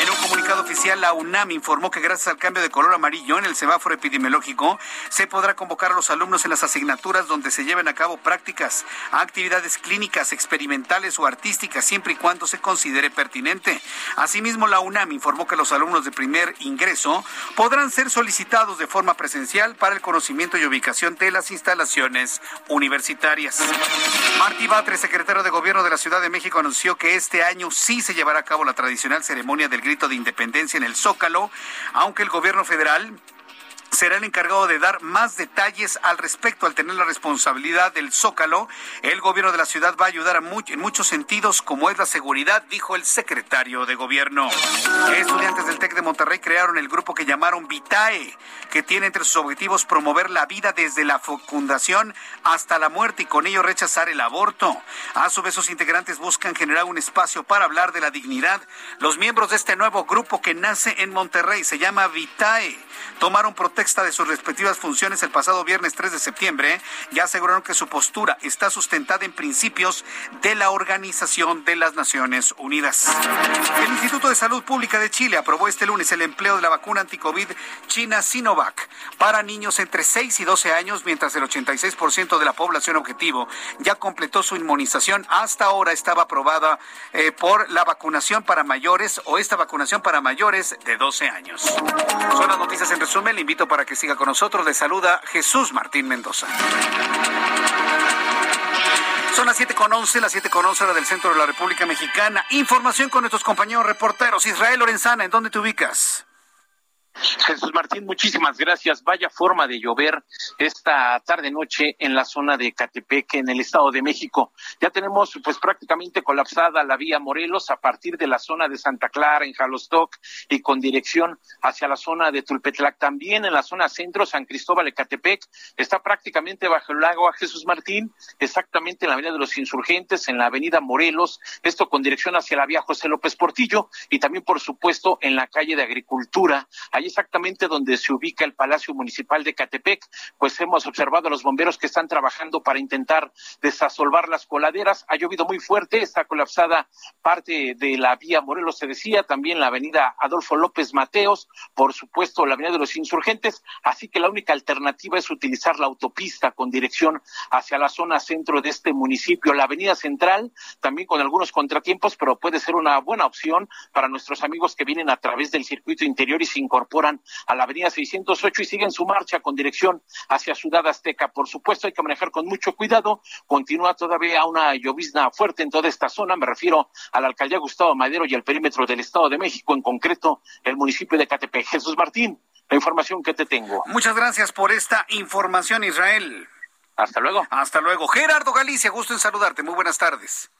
En un comunicado oficial, la UNAM informó que gracias al cambio de color amarillo en el semáforo epidemiológico, se podrá convocar a los alumnos en las asignaturas donde se lleven a cabo prácticas, actividades clínicas, experimentales o artísticas, siempre y cuando se considere pertinente. Asimismo, la UNAM informó que los alumnos de primer ingreso podrán ser solicitados de forma presencial para el conocimiento y ubicación de las instalaciones universitarias. Martí Batres, secretario de Gobierno de la Ciudad de México, anunció que este año sí se llevará a cabo la tradicional ceremonia del grito de independencia en el Zócalo, aunque el gobierno federal será el encargado de dar más detalles al respecto. Al tener la responsabilidad del Zócalo, el gobierno de la ciudad va a ayudar en muchos sentidos, como es la seguridad, dijo el secretario de gobierno. Estudiantes del TEC de Monterrey crearon el grupo que llamaron Vitae, que tiene entre sus objetivos promover la vida desde la fecundación hasta la muerte y con ello rechazar el aborto. A su vez, sus integrantes buscan generar un espacio para hablar de la dignidad. Los miembros de este nuevo grupo que nace en Monterrey se llama Vitae tomaron protesta de sus respectivas funciones el pasado viernes 3 de septiembre y aseguraron que su postura está sustentada en principios de la Organización de las Naciones Unidas. El Instituto de Salud Pública de Chile aprobó este lunes el empleo de la vacuna anticovid China Sinovac para niños entre 6 y 12 años, mientras el 86% de la población objetivo ya completó su inmunización. Hasta ahora estaba aprobada eh, por la vacunación para mayores o esta vacunación para mayores de 12 años. Son las noticias en resumen, le invito para que siga con nosotros. Le saluda Jesús Martín Mendoza. Son las 7 con 11, las 7 con 11 hora del centro de la República Mexicana. Información con nuestros compañeros reporteros. Israel Lorenzana, ¿en dónde te ubicas? Jesús Martín, muchísimas gracias. Vaya forma de llover esta tarde noche en la zona de Catepeque, en el Estado de México. Ya tenemos pues prácticamente colapsada la vía Morelos a partir de la zona de Santa Clara en Jalostoc y con dirección hacia la zona de Tulpetlac. También en la zona centro, San Cristóbal de Catepec, está prácticamente bajo el lago a Jesús Martín, exactamente en la avenida de los Insurgentes, en la avenida Morelos, esto con dirección hacia la vía José López Portillo y también por supuesto en la calle de Agricultura exactamente donde se ubica el Palacio Municipal de Catepec, pues hemos observado a los bomberos que están trabajando para intentar desasolvar las coladeras. Ha llovido muy fuerte, está colapsada parte de la vía Morelos, se decía, también la avenida Adolfo López Mateos, por supuesto la avenida de los Insurgentes, así que la única alternativa es utilizar la autopista con dirección hacia la zona centro de este municipio, la avenida central, también con algunos contratiempos, pero puede ser una buena opción para nuestros amigos que vienen a través del circuito interior y se incorporan incorporan a la avenida 608 y siguen su marcha con dirección hacia Ciudad Azteca. Por supuesto, hay que manejar con mucho cuidado. Continúa todavía una llovizna fuerte en toda esta zona. Me refiero a la alcaldía Gustavo Madero y al perímetro del Estado de México, en concreto el municipio de Catepec. Jesús Martín, la información que te tengo. Muchas gracias por esta información, Israel. Hasta luego. Hasta luego. Gerardo Galicia, gusto en saludarte. Muy buenas tardes.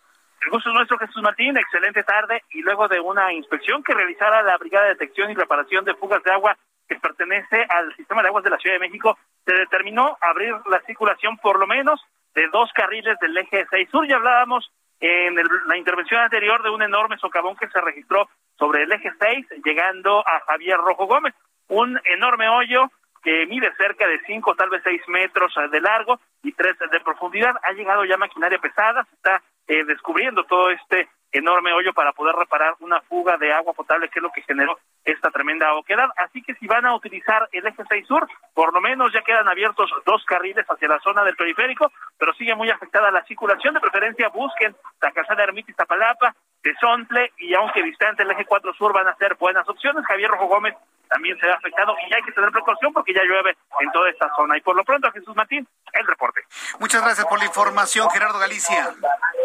El gusto es nuestro, Jesús Martín. Excelente tarde. Y luego de una inspección que realizara la Brigada de Detección y Reparación de Fugas de Agua que pertenece al Sistema de Aguas de la Ciudad de México, se determinó abrir la circulación por lo menos de dos carriles del eje 6 sur. Ya hablábamos en la intervención anterior de un enorme socavón que se registró sobre el eje 6, llegando a Javier Rojo Gómez. Un enorme hoyo que mide cerca de 5, tal vez 6 metros de largo y 3 de profundidad. Ha llegado ya maquinaria pesada, se está eh, descubriendo todo este enorme hoyo para poder reparar una fuga de agua potable que es lo que generó esta tremenda oquedad. Así que si van a utilizar el eje 6 sur, por lo menos ya quedan abiertos dos carriles hacia la zona del periférico, pero sigue muy afectada la circulación. De preferencia busquen la calzada Ermita de Sontle y aunque distante el eje 4 sur van a ser buenas opciones. Javier Rojo Gómez también se ha afectado y hay que tener precaución porque ya llueve en toda esta zona. Y por lo pronto, Jesús Martín, el reporte. Muchas gracias por la información, Gerardo Galicia.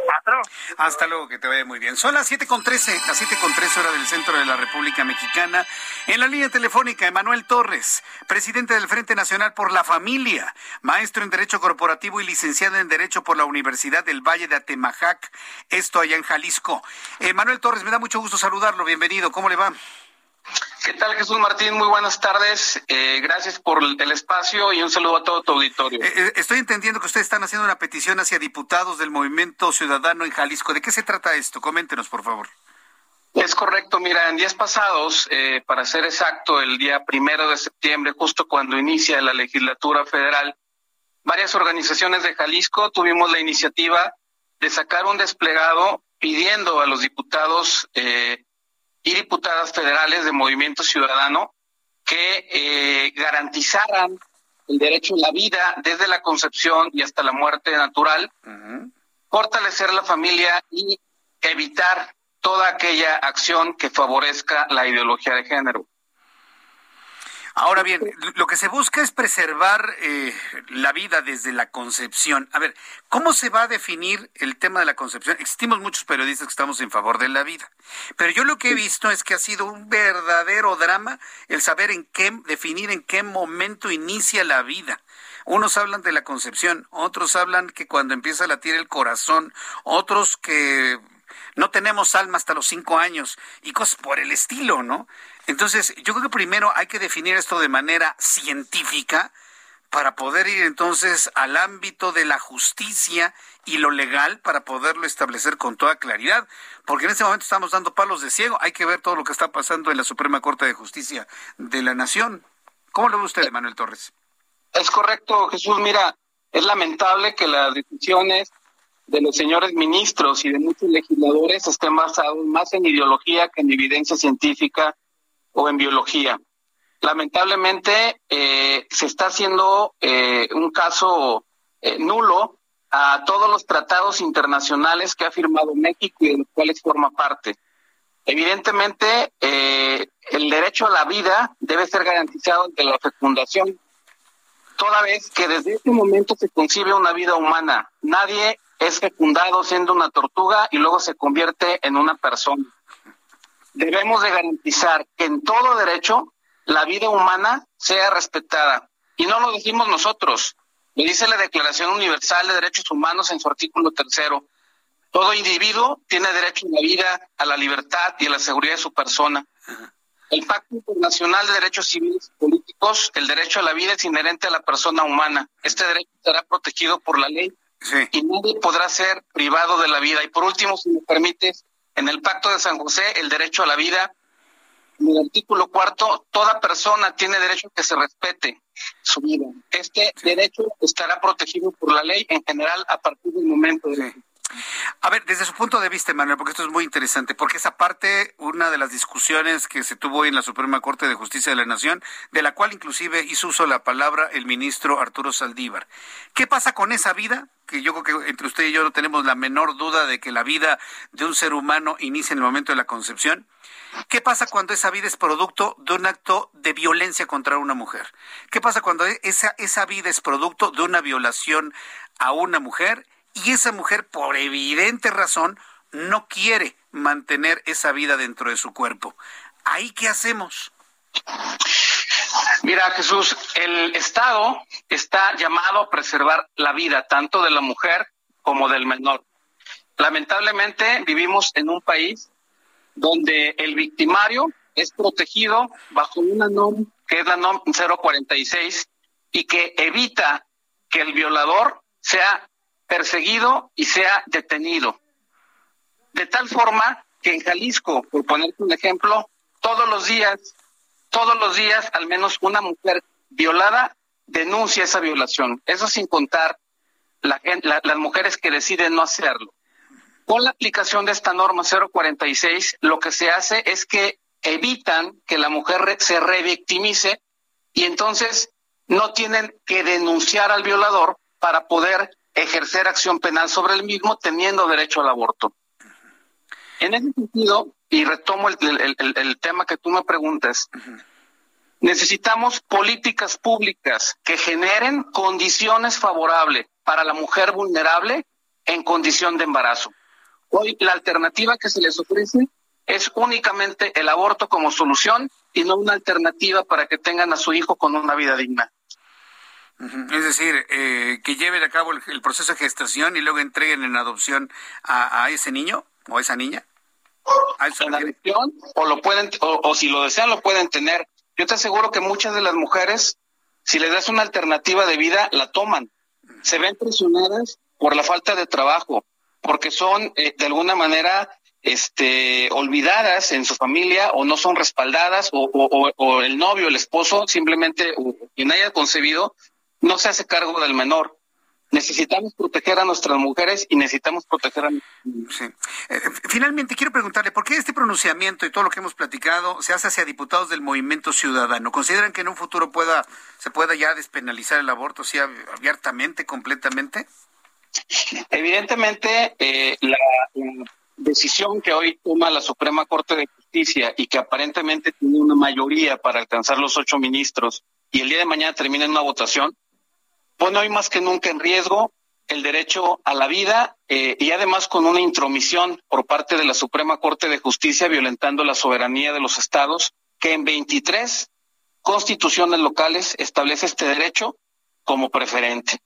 Hasta luego. Hasta luego, que te vaya muy bien. Son las siete con trece, las siete con trece hora del centro de la República Mexicana. En la línea telefónica, Emanuel Torres, presidente del Frente Nacional por la Familia, maestro en Derecho Corporativo y licenciado en Derecho por la Universidad del Valle de Atemajac, esto allá en Jalisco. Emanuel Torres, me da mucho gusto saludarlo. Bienvenido. ¿Cómo le va? ¿Qué tal, Jesús Martín? Muy buenas tardes. Eh, gracias por el espacio y un saludo a todo tu auditorio. Eh, eh, estoy entendiendo que ustedes están haciendo una petición hacia diputados del Movimiento Ciudadano en Jalisco. ¿De qué se trata esto? Coméntenos, por favor. Es correcto. Mira, en días pasados, para ser exacto, el día primero de septiembre, justo cuando inicia la legislatura federal, varias organizaciones de Jalisco tuvimos la iniciativa de sacar un desplegado pidiendo a los diputados eh, y diputadas federales de Movimiento Ciudadano que eh, garantizaran el derecho a la vida desde la concepción y hasta la muerte natural, fortalecer la familia y evitar toda aquella acción que favorezca la ideología de género. Ahora bien, lo que se busca es preservar eh, la vida desde la concepción. A ver, ¿cómo se va a definir el tema de la concepción? Existimos muchos periodistas que estamos en favor de la vida, pero yo lo que he visto es que ha sido un verdadero drama el saber en qué, definir en qué momento inicia la vida. Unos hablan de la concepción, otros hablan que cuando empieza a latir el corazón, otros que no tenemos alma hasta los cinco años y cosas por el estilo, ¿no? Entonces, yo creo que primero hay que definir esto de manera científica para poder ir entonces al ámbito de la justicia y lo legal para poderlo establecer con toda claridad, porque en este momento estamos dando palos de ciego, hay que ver todo lo que está pasando en la Suprema Corte de Justicia de la Nación. ¿Cómo lo ve usted, Manuel Torres? Es correcto, Jesús. Mira, es lamentable que las decisiones de los señores ministros y de muchos legisladores estén basadas más en ideología que en evidencia científica o en biología. Lamentablemente eh, se está haciendo eh, un caso eh, nulo a todos los tratados internacionales que ha firmado México y de los cuales forma parte. Evidentemente, el derecho a la vida debe ser garantizado desde la fecundación, toda vez que desde este momento se concibe una vida humana. Nadie es fecundado siendo una tortuga y luego se convierte en una persona debemos de garantizar que en todo derecho la vida humana sea respetada. Y no lo decimos nosotros, lo dice la Declaración Universal de Derechos Humanos en su artículo tercero. Todo individuo tiene derecho a la vida, a la libertad y a la seguridad de su persona. El Pacto Internacional de Derechos Civiles y Políticos, el derecho a la vida es inherente a la persona humana. Este derecho estará protegido por la ley y nadie podrá ser privado de la vida. Y por último, si me permites, en el Pacto de San José, el derecho a la vida, en el artículo cuarto, toda persona tiene derecho a que se respete su vida. Este derecho estará protegido por la ley en general a partir del momento de... A ver, desde su punto de vista, Manuel, porque esto es muy interesante, porque esa parte, una de las discusiones que se tuvo hoy en la Suprema Corte de Justicia de la Nación, de la cual inclusive hizo uso la palabra el ministro Arturo Saldívar. ¿Qué pasa con esa vida? Que yo creo que entre usted y yo no tenemos la menor duda de que la vida de un ser humano inicia en el momento de la concepción. ¿Qué pasa cuando esa vida es producto de un acto de violencia contra una mujer? ¿Qué pasa cuando esa, esa vida es producto de una violación a una mujer? Y esa mujer, por evidente razón, no quiere mantener esa vida dentro de su cuerpo. ¿Ahí qué hacemos? Mira, Jesús, el Estado está llamado a preservar la vida tanto de la mujer como del menor. Lamentablemente vivimos en un país donde el victimario es protegido bajo una NOM que es la NOM 046 y que evita que el violador sea perseguido y sea detenido. De tal forma que en Jalisco, por ponerte un ejemplo, todos los días, todos los días, al menos una mujer violada denuncia esa violación. Eso sin contar la, las mujeres que deciden no hacerlo. Con la aplicación de esta norma 046, lo que se hace es que evitan que la mujer se revictimice y entonces no tienen que denunciar al violador para poder ejercer acción penal sobre el mismo teniendo derecho al aborto. En ese sentido, y retomo el, tema que tú me preguntas, necesitamos políticas públicas que generen condiciones favorables para la mujer vulnerable en condición de embarazo. Hoy la alternativa que se les ofrece es únicamente el aborto como solución y no una alternativa para que tengan a su hijo con una vida digna. Es decir, eh, que lleven a cabo el, proceso de gestación y luego entreguen en adopción a, ese niño o a esa niña. En adopción, o lo pueden, o, si lo desean, lo pueden tener. Yo te aseguro que muchas de las mujeres, si les das una alternativa de vida, la toman. Se ven presionadas por la falta de trabajo, porque son eh, de alguna manera este, olvidadas en su familia o no son respaldadas o, o, o el novio, el esposo, simplemente quien haya concebido, no se hace cargo del menor. Necesitamos proteger a nuestras mujeres y necesitamos proteger a sí. Eh, finalmente, quiero preguntarle, ¿por qué este pronunciamiento y todo lo que hemos platicado se hace hacia diputados del movimiento ciudadano? ¿Consideran que en un futuro pueda se pueda ya despenalizar el aborto, sí, abiertamente, completamente? Evidentemente, eh, la, decisión que hoy toma la Suprema Corte de Justicia y que aparentemente tiene una mayoría para alcanzar los ocho ministros y el día de mañana termina en una votación, pone hoy más que nunca en riesgo el derecho a la vida eh, y además con una intromisión por parte de la Suprema Corte de Justicia violentando la soberanía de los estados, que en 23 constituciones locales establece este derecho como preferente.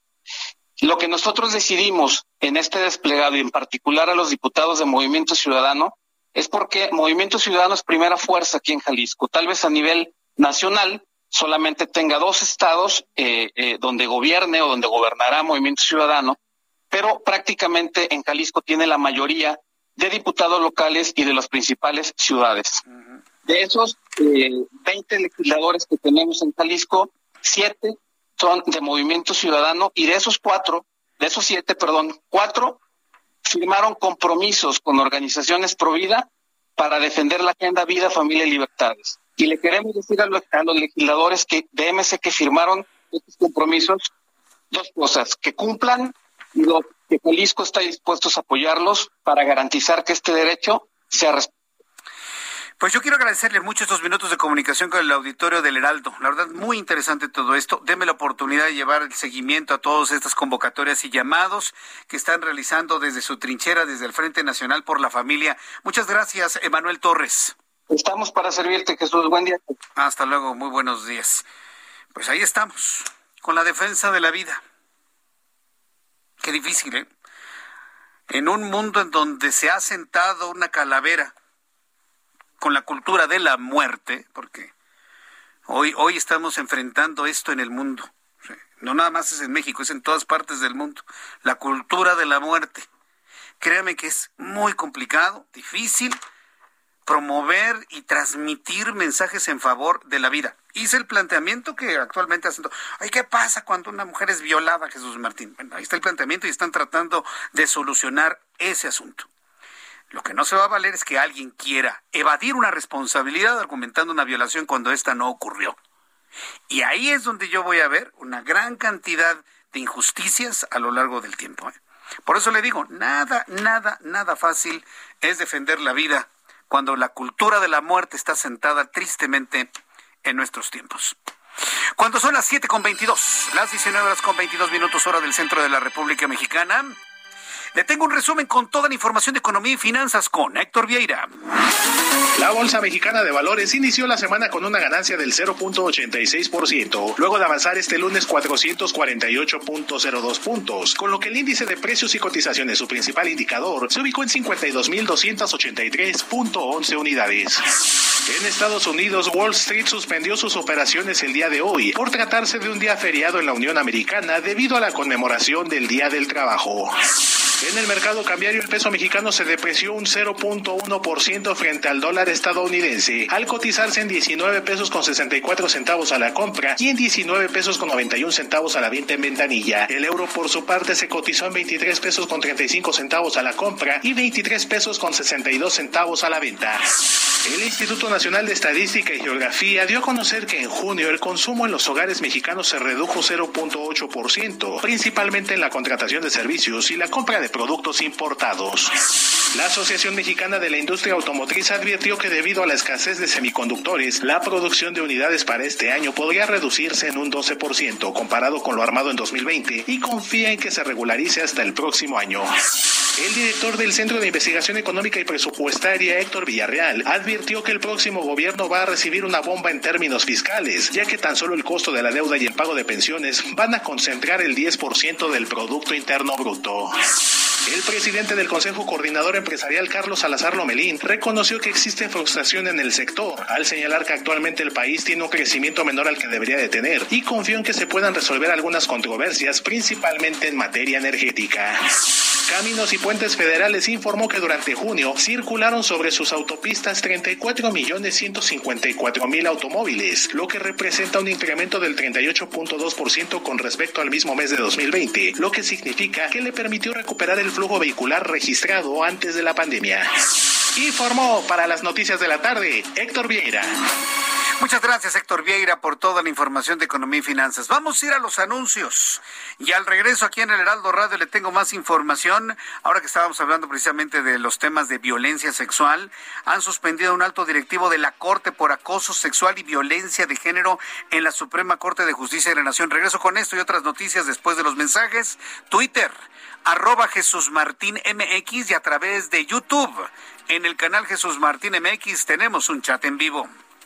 Lo que nosotros decidimos en este desplegado y en particular a los diputados de Movimiento Ciudadano es porque Movimiento Ciudadano es primera fuerza aquí en Jalisco. Tal vez a nivel nacional solamente tenga dos estados eh, eh, donde gobierne o donde gobernará Movimiento Ciudadano, pero prácticamente en Jalisco tiene la mayoría de diputados locales y de las principales ciudades. De esos eh, 20 legisladores que tenemos en Jalisco, siete son de Movimiento Ciudadano y de esos cuatro, de esos siete, perdón, cuatro firmaron compromisos con organizaciones pro vida para defender la agenda vida, familia y libertades. Y le queremos decir a los, legisladores que de MC que firmaron estos compromisos dos cosas, que cumplan y lo que Jalisco está dispuesto a apoyarlos para garantizar que este derecho sea respetado. Pues yo quiero agradecerle mucho estos minutos de comunicación con el auditorio del Heraldo. La verdad, muy interesante todo esto. Deme la oportunidad de llevar el seguimiento a todas estas convocatorias y llamados que están realizando desde su trinchera, desde el Frente Nacional por la Familia. Muchas gracias, Emanuel Torres. Estamos para servirte, Jesús. Buen día. Hasta luego, muy buenos días. Pues ahí estamos, con la defensa de la vida. Qué difícil, ¿eh? En un mundo en donde se ha sentado una calavera con la cultura de la muerte, porque hoy, hoy estamos enfrentando esto en el mundo. No nada más es en México, es en todas partes del mundo. La cultura de la muerte. Créame que es muy complicado, difícil, promover y transmitir mensajes en favor de la vida. Hice el planteamiento que actualmente hacen. Ay, ¿qué pasa cuando una mujer es violada, Jesús Martín? Bueno, ahí está el planteamiento y están tratando de solucionar ese asunto. Lo que no se va a valer es que alguien quiera evadir una responsabilidad argumentando una violación cuando esta no ocurrió. Y ahí es donde yo voy a ver una gran cantidad de injusticias a lo largo del tiempo. ¿eh? Por eso le digo, nada, nada, nada fácil es defender la vida cuando la cultura de la muerte está sentada tristemente en nuestros tiempos. Cuando son las 7 con 22, las 19 horas con 22 minutos hora del centro de la República Mexicana, le tengo un resumen con toda la información de economía y finanzas con Héctor Vieira. La Bolsa Mexicana de Valores inició la semana con una ganancia del 0.86%, luego de avanzar este lunes 448.02 puntos, con lo que el índice de precios y cotizaciones, su principal indicador, se ubicó en 52.283.11 unidades. En Estados Unidos, Wall Street suspendió sus operaciones el día de hoy por tratarse de un día feriado en la Unión Americana debido a la conmemoración del Día del Trabajo. En el mercado cambiario el peso mexicano se depreció un 0.1% frente al dólar estadounidense, al cotizarse en 19 pesos con 64 centavos a la compra y en 19 pesos con 91 centavos a la venta en ventanilla. El euro por su parte se cotizó en 23 pesos con 35 centavos a la compra y 23 pesos con 62 centavos a la venta. El Instituto Nacional de Estadística y Geografía dio a conocer que en junio el consumo en los hogares mexicanos se redujo 0.8%, principalmente en la contratación de servicios y la compra de productos importados. La Asociación Mexicana de la Industria Automotriz advirtió que debido a la escasez de semiconductores, la producción de unidades para este año podría reducirse en un 12% comparado con lo armado en 2020 y confía en que se regularice hasta el próximo año. El director del Centro de Investigación Económica y Presupuestaria, Héctor Villarreal, advirtió que el próximo gobierno va a recibir una bomba en términos fiscales, ya que tan solo el costo de la deuda y el pago de pensiones van a concentrar el 10% del Producto Interno Bruto. El presidente del Consejo Coordinador Empresarial, Carlos Salazar Lomelín, reconoció que existe frustración en el sector, al señalar que actualmente el país tiene un crecimiento menor al que debería de tener y confió en que se puedan resolver algunas controversias, principalmente en materia energética. Caminos y Puentes Federales informó que durante junio circularon sobre sus autopistas 34 millones 154 mil automóviles, lo que representa un incremento del 38.2% con respecto al mismo mes de 2020, lo que significa que le permitió recuperar el flujo vehicular registrado antes de la pandemia. Informó para las noticias de la tarde Héctor Vieira. Muchas gracias, Héctor Vieira, por toda la información de economía y finanzas. Vamos a ir a los anuncios. Y al regreso aquí en el Heraldo Radio le tengo más información. Ahora que estábamos hablando precisamente de los temas de violencia sexual, han suspendido un alto directivo de la Corte por acoso sexual y violencia de género en la Suprema Corte de Justicia de la Nación. Regreso con esto y otras noticias después de los mensajes. Twitter, arroba Jesús Martín MX y a través de YouTube. En el canal Jesús Martín MX tenemos un chat en vivo.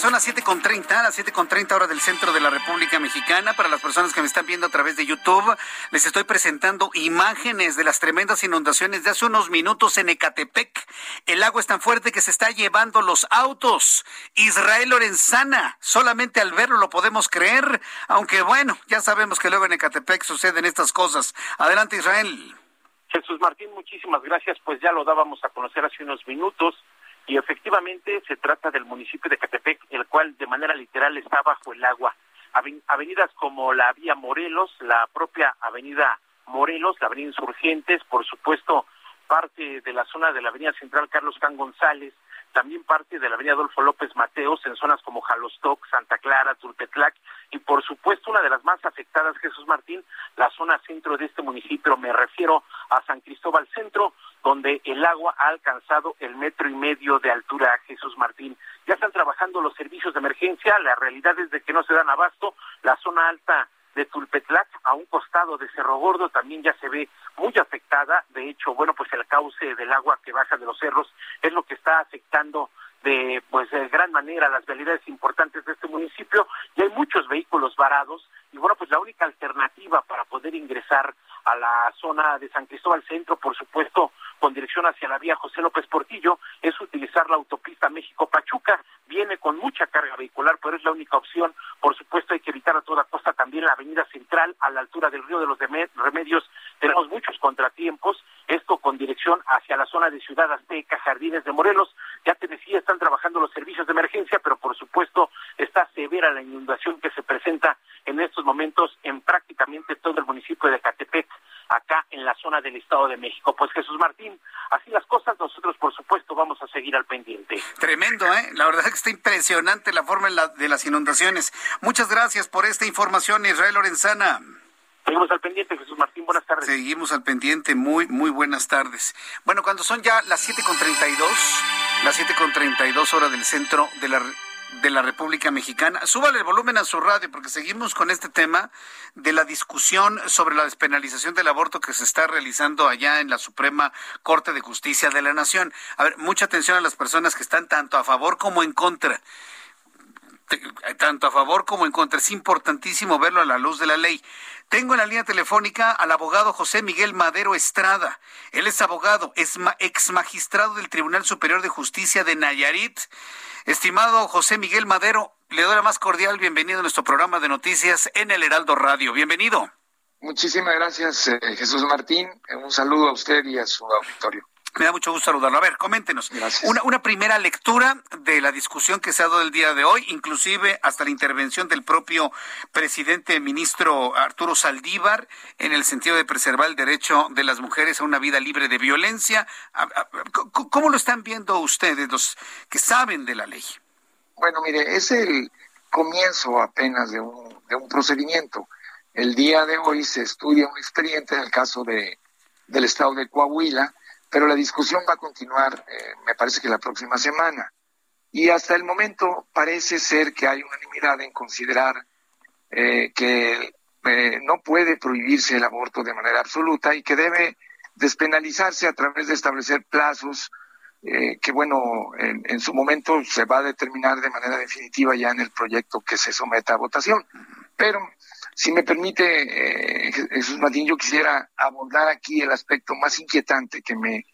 Son las 7.30, las 7.30 hora del centro de la República Mexicana. Para las personas que me están viendo a través de YouTube, les estoy presentando imágenes de las tremendas inundaciones de hace unos minutos en Ecatepec. El agua es tan fuerte que se está llevando los autos. Israel Lorenzana, solamente al verlo lo podemos creer, aunque bueno, ya sabemos que luego en Ecatepec suceden estas cosas. Adelante Israel. Jesús Martín, muchísimas gracias. Pues ya lo dábamos a conocer hace unos minutos y efectivamente se trata del municipio de Catepec, el cual de manera literal está bajo el agua. Avenidas como la Vía Morelos, la propia Avenida Morelos, la Avenida Insurgentes, por supuesto parte de la zona de la Avenida Central Carlos Can González, también parte de la Avenida Adolfo López Mateos en zonas como Jalostoc, Santa Clara, Tulpetlac y por supuesto una de las más afectadas, Jesús Martín, la zona centro de este municipio, me refiero a San Cristóbal Centro, donde el agua ha alcanzado el metro y medio de altura, Jesús Martín. Ya están trabajando los servicios de emergencia, la realidad es de que no se dan abasto, la zona alta de Tulpetlac, a un costado de Cerro Gordo, también ya se ve muy afectada. De hecho, bueno, pues el cauce del agua que baja de los cerros es lo que está afectando de pues de gran manera las realidades importantes de este municipio y hay muchos vehículos varados y bueno pues la única alternativa para poder ingresar a la zona de San Cristóbal Centro por supuesto con dirección hacia la vía José López Portillo es utilizar la autopista México Pachuca viene con mucha carga vehicular pero es la única opción. Por supuesto hay que evitar a toda costa también la avenida central a la altura del río de los Remedios. Tenemos muchos contratiempos esto con dirección hacia la zona de Ciudad Azteca Jardines de Morelos ya te decía, están trabajando los servicios de emergencia, pero por supuesto está severa la inundación que se presenta en estos momentos en prácticamente todo el municipio de Catepec, acá en la zona del Estado de México. Pues Jesús Martín, así las cosas, nosotros por supuesto vamos a seguir al pendiente. Tremendo, ¿eh? La verdad es que está impresionante la forma de las inundaciones. Muchas gracias por esta información, Israel Lorenzana. Seguimos al pendiente, Jesús Martín, buenas tardes. Seguimos al pendiente, muy, muy buenas tardes. Bueno, cuando son ya las siete con treinta y dos, las siete con treinta y dos horas del centro de la de la República Mexicana. Súbale el volumen a su radio porque seguimos con este tema de la discusión sobre la despenalización del aborto que se está realizando allá en la Suprema Corte de Justicia de la Nación. A ver, mucha atención a las personas que están tanto a favor como en contra tanto a favor como en contra. Es importantísimo verlo a la luz de la ley. Tengo en la línea telefónica al abogado José Miguel Madero Estrada. Él es abogado, es ex magistrado del Tribunal Superior de Justicia de Nayarit. Estimado José Miguel Madero, le doy la más cordial bienvenido a nuestro programa de noticias en el Heraldo Radio. Bienvenido. Muchísimas gracias, eh, Jesús Martín. Un saludo a usted y a su auditorio. Me da mucho gusto saludarlo. A ver, coméntenos. Una, una primera lectura de la discusión que se ha dado el día de hoy, inclusive hasta la intervención del propio presidente ministro Arturo Saldívar, en el sentido de preservar el derecho de las mujeres a una vida libre de violencia. ¿Cómo lo están viendo ustedes, los que saben de la ley? Bueno, mire, es el comienzo apenas de un, de un procedimiento. El día de hoy se estudia un expediente en el caso de, del estado de Coahuila, pero la discusión va a continuar, eh, me parece que la próxima semana. Y hasta el momento parece ser que hay unanimidad en considerar eh, que eh, no puede prohibirse el aborto de manera absoluta y que debe despenalizarse a través de establecer plazos que, bueno, en, en, su momento se va a determinar de manera definitiva ya en el proyecto que se someta a votación. Pero si me permite, eh, Jesús Martín, yo quisiera abordar aquí el aspecto más inquietante que me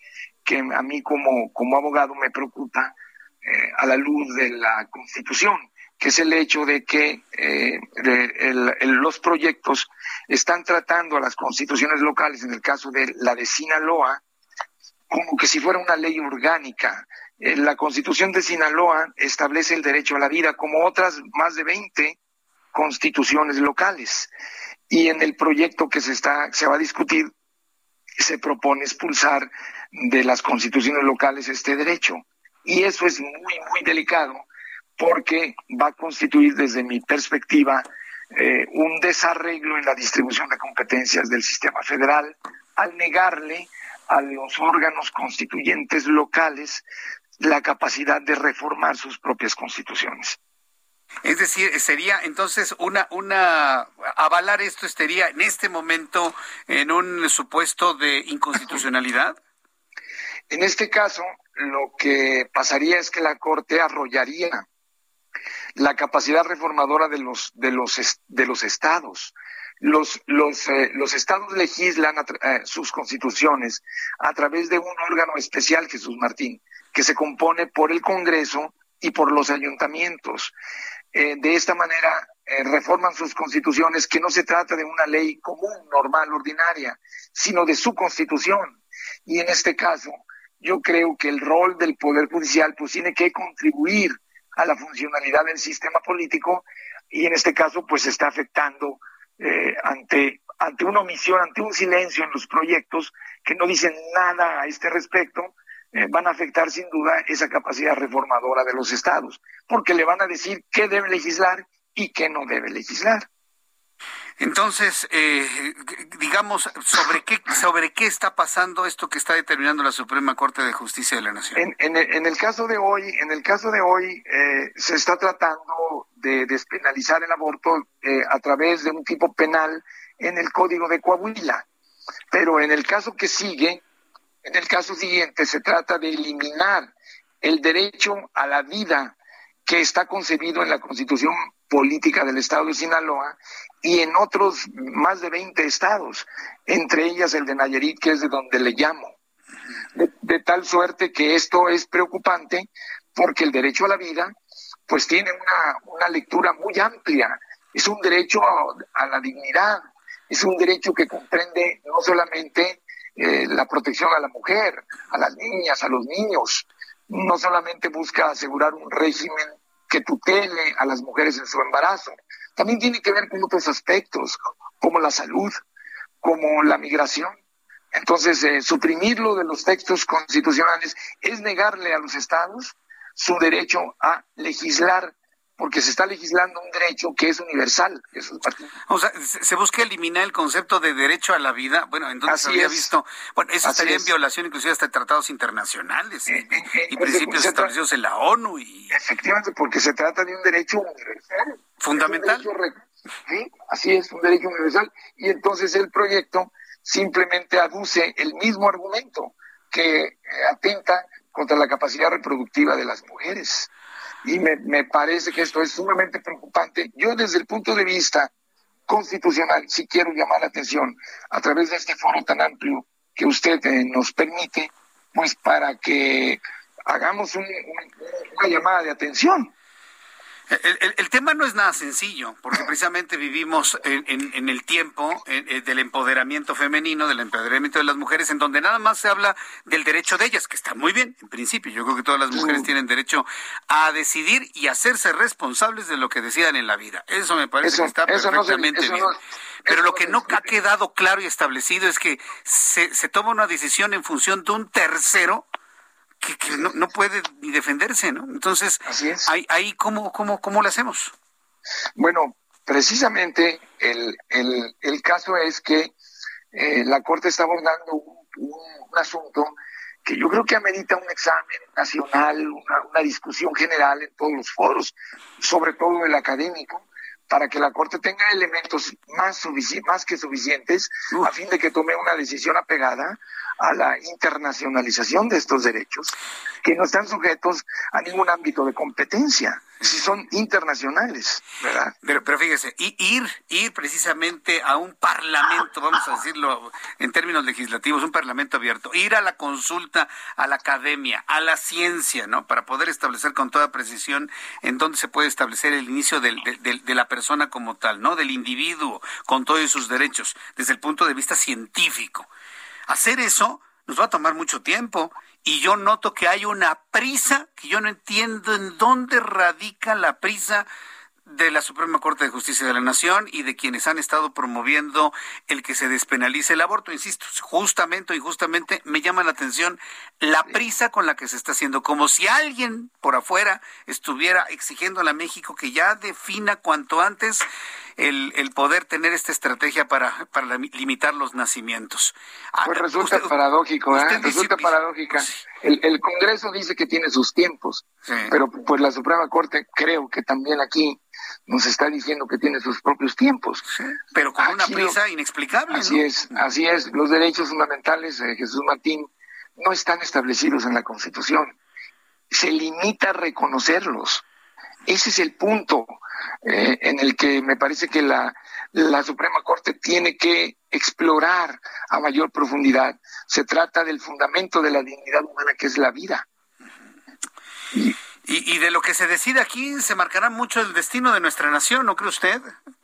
que a mí como, como abogado me preocupa eh, a la luz de la Constitución, que es el hecho de que eh, los proyectos están tratando a las constituciones locales, en el caso de la de Sinaloa, como que si fuera una ley orgánica. la Constitución de Sinaloa establece el derecho a la vida, como otras más de 20 constituciones locales. Y en el proyecto que se está, se va a discutir, se propone expulsar de las constituciones locales este derecho. Y eso es muy, muy delicado porque va a constituir desde mi perspectiva eh, un desarreglo en la distribución de competencias del sistema federal al negarle a los órganos constituyentes locales la capacidad de reformar sus propias constituciones. Es decir, sería entonces una, una, avalar esto estaría en este momento en un supuesto de inconstitucionalidad. En este caso, lo que pasaría es que la Corte arrollaría la capacidad reformadora de los, de los, de los estados. Los, los, eh, los estados legislan eh, sus constituciones a través de un órgano especial, Jesús Martín, que se compone por el Congreso y por los ayuntamientos. Eh, de esta manera eh, reforman sus constituciones, que no se trata de una ley común, normal, ordinaria, sino de su constitución. Y en este caso, yo creo que el rol del Poder Judicial pues tiene que contribuir a la funcionalidad del sistema político y en este caso pues está afectando eh, ante, ante una omisión, ante un silencio en los proyectos que no dicen nada a este respecto, eh, van a afectar sin duda esa capacidad reformadora de los estados, porque le van a decir qué debe legislar y qué no debe legislar. Entonces, eh, digamos, ¿sobre qué, ¿sobre qué está pasando esto que está determinando la Suprema Corte de Justicia de la Nación? En, el, caso de hoy, en el caso de hoy, eh, se está tratando de despenalizar el aborto eh, a través de un tipo penal en el Código de Coahuila. Pero en el caso que sigue, en el caso siguiente, se trata de eliminar el derecho a la vida que está concebido en la Constitución política del Estado de Sinaloa y en otros más de 20 estados, entre ellas el de Nayarit, que es de donde le llamo. De, tal suerte que esto es preocupante porque el derecho a la vida pues tiene una, lectura muy amplia. Es un derecho a, la dignidad, es un derecho que comprende no solamente eh, la protección a la mujer, a las niñas, a los niños, no solamente busca asegurar un régimen que tutele a las mujeres en su embarazo, también tiene que ver con otros aspectos, como la salud, como la migración. Entonces, eh, suprimirlo de los textos constitucionales es negarle a los estados su derecho a legislar porque se está legislando un derecho que es universal. o sea, se busca eliminar el concepto de derecho a la vida. Bueno, entonces se había visto, bueno, eso estaría en violación inclusive hasta de tratados internacionales eh, eh, eh, y, principios establecidos en la ONU. y Efectivamente, porque se trata de un derecho universal. Fundamental. sí, así es, un derecho universal. Y entonces el proyecto simplemente aduce el mismo argumento que atenta contra la capacidad reproductiva de las mujeres y me, me parece que esto es sumamente preocupante. Yo desde el punto de vista constitucional sí quiero llamar la atención a través de este foro tan amplio que usted eh, nos permite, pues para que hagamos una llamada de atención el, tema no es nada sencillo, porque precisamente vivimos en, el tiempo eh, del empoderamiento femenino, del empoderamiento de las mujeres, en donde nada más se habla del derecho de ellas, que está muy bien, en principio. Yo creo que todas las mujeres tienen derecho a decidir y hacerse responsables de lo que decidan en la vida. Eso me parece que está perfectamente bien. Pero lo que no ha quedado claro y establecido es que se, se toma una decisión en función de un tercero que, no, puede ni defenderse, ¿no? Entonces, Ahí, ahí ¿cómo, cómo, ¿cómo lo hacemos? Bueno, precisamente el, el, el caso es que eh, la Corte está abordando un, asunto que yo creo que amerita un examen nacional, una, una, discusión general en todos los foros, sobre todo el académico, para que la Corte tenga elementos más, más que suficientes a fin de que tome una decisión apegada a la internacionalización de estos derechos que no están sujetos a ningún ámbito de competencia, si son internacionales, ¿verdad? Pero, pero fíjese, ir, ir precisamente a un parlamento, vamos a decirlo en términos legislativos, un parlamento abierto, ir a la consulta a la academia, a la ciencia, ¿no? Para poder establecer con toda precisión en dónde se puede establecer el inicio de, de la persona como tal, ¿no? Del individuo, con todos sus derechos, desde el punto de vista científico. Hacer eso nos va a tomar mucho tiempo y yo noto que hay una prisa que yo no entiendo en dónde radica la prisa de la Suprema Corte de Justicia de la Nación y de quienes han estado promoviendo el que se despenalice el aborto. Insisto, justamente o injustamente me llama la atención la prisa con la que se está haciendo, como si alguien por afuera estuviera exigiendo a la México que ya defina cuanto antes el, el poder tener esta estrategia para, para limitar los nacimientos. Ah, pues resulta paradójico, ¿eh? resulta paradójica. El, el, Congreso dice que tiene sus tiempos, pero pues la Suprema Corte creo que también aquí nos está diciendo que tiene sus propios tiempos. pero con una prisa inexplicable. Así es, así es. Los derechos fundamentales, de Jesús Martín, no están establecidos en la Constitución. Se limita a reconocerlos. Ese es el punto eh, en el que me parece que la, la Suprema Corte tiene que explorar a mayor profundidad. Se trata del fundamento de la dignidad humana, que es la vida. Y, y, de lo que se decide aquí se marcará mucho el destino de nuestra nación, ¿no cree usted?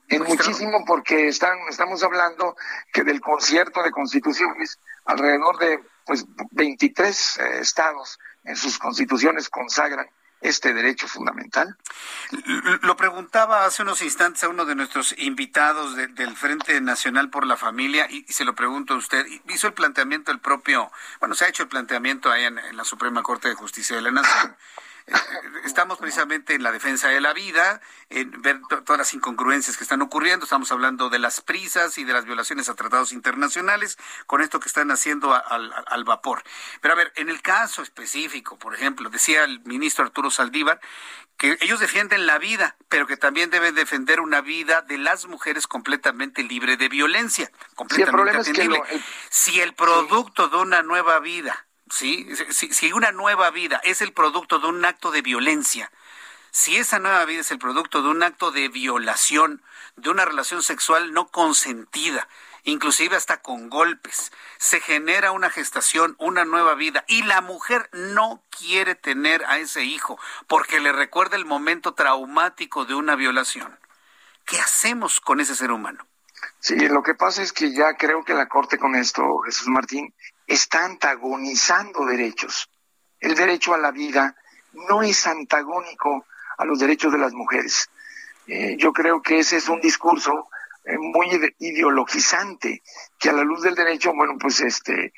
En muchísimo porque están, estamos hablando que del concierto de constituciones, alrededor de pues 23 eh, estados en sus constituciones consagran este derecho fundamental. Lo preguntaba hace unos instantes a uno de nuestros invitados del Frente Nacional por la Familia y, se lo pregunto a usted. Hizo el planteamiento el propio, bueno, se ha hecho el planteamiento ahí en, la Suprema Corte de Justicia de la Nación estamos precisamente en la defensa de la vida, en ver todas las incongruencias que están ocurriendo. Estamos hablando de las prisas y de las violaciones a tratados internacionales con esto que están haciendo al, al vapor. Pero a ver, en el caso específico, por ejemplo, decía el ministro Arturo Saldívar que ellos defienden la vida, pero que también deben defender una vida de las mujeres completamente libre de violencia, completamente sí, si el producto de una nueva vida, ¿sí? Si, si una nueva vida es el producto de un acto de violencia, si esa nueva vida es el producto de un acto de violación, de una relación sexual no consentida, inclusive hasta con golpes. Se genera una gestación, una nueva vida, y la mujer no quiere tener a ese hijo porque le recuerda el momento traumático de una violación. ¿Qué hacemos con ese ser humano? Sí, lo que pasa es que ya creo que la Corte con esto, Jesús Martín, está antagonizando derechos. El derecho a la vida no es antagónico a los derechos de las mujeres. Eh, yo creo que ese es un discurso eh, muy ideologizante, que a la luz del derecho, bueno, pues este, eh,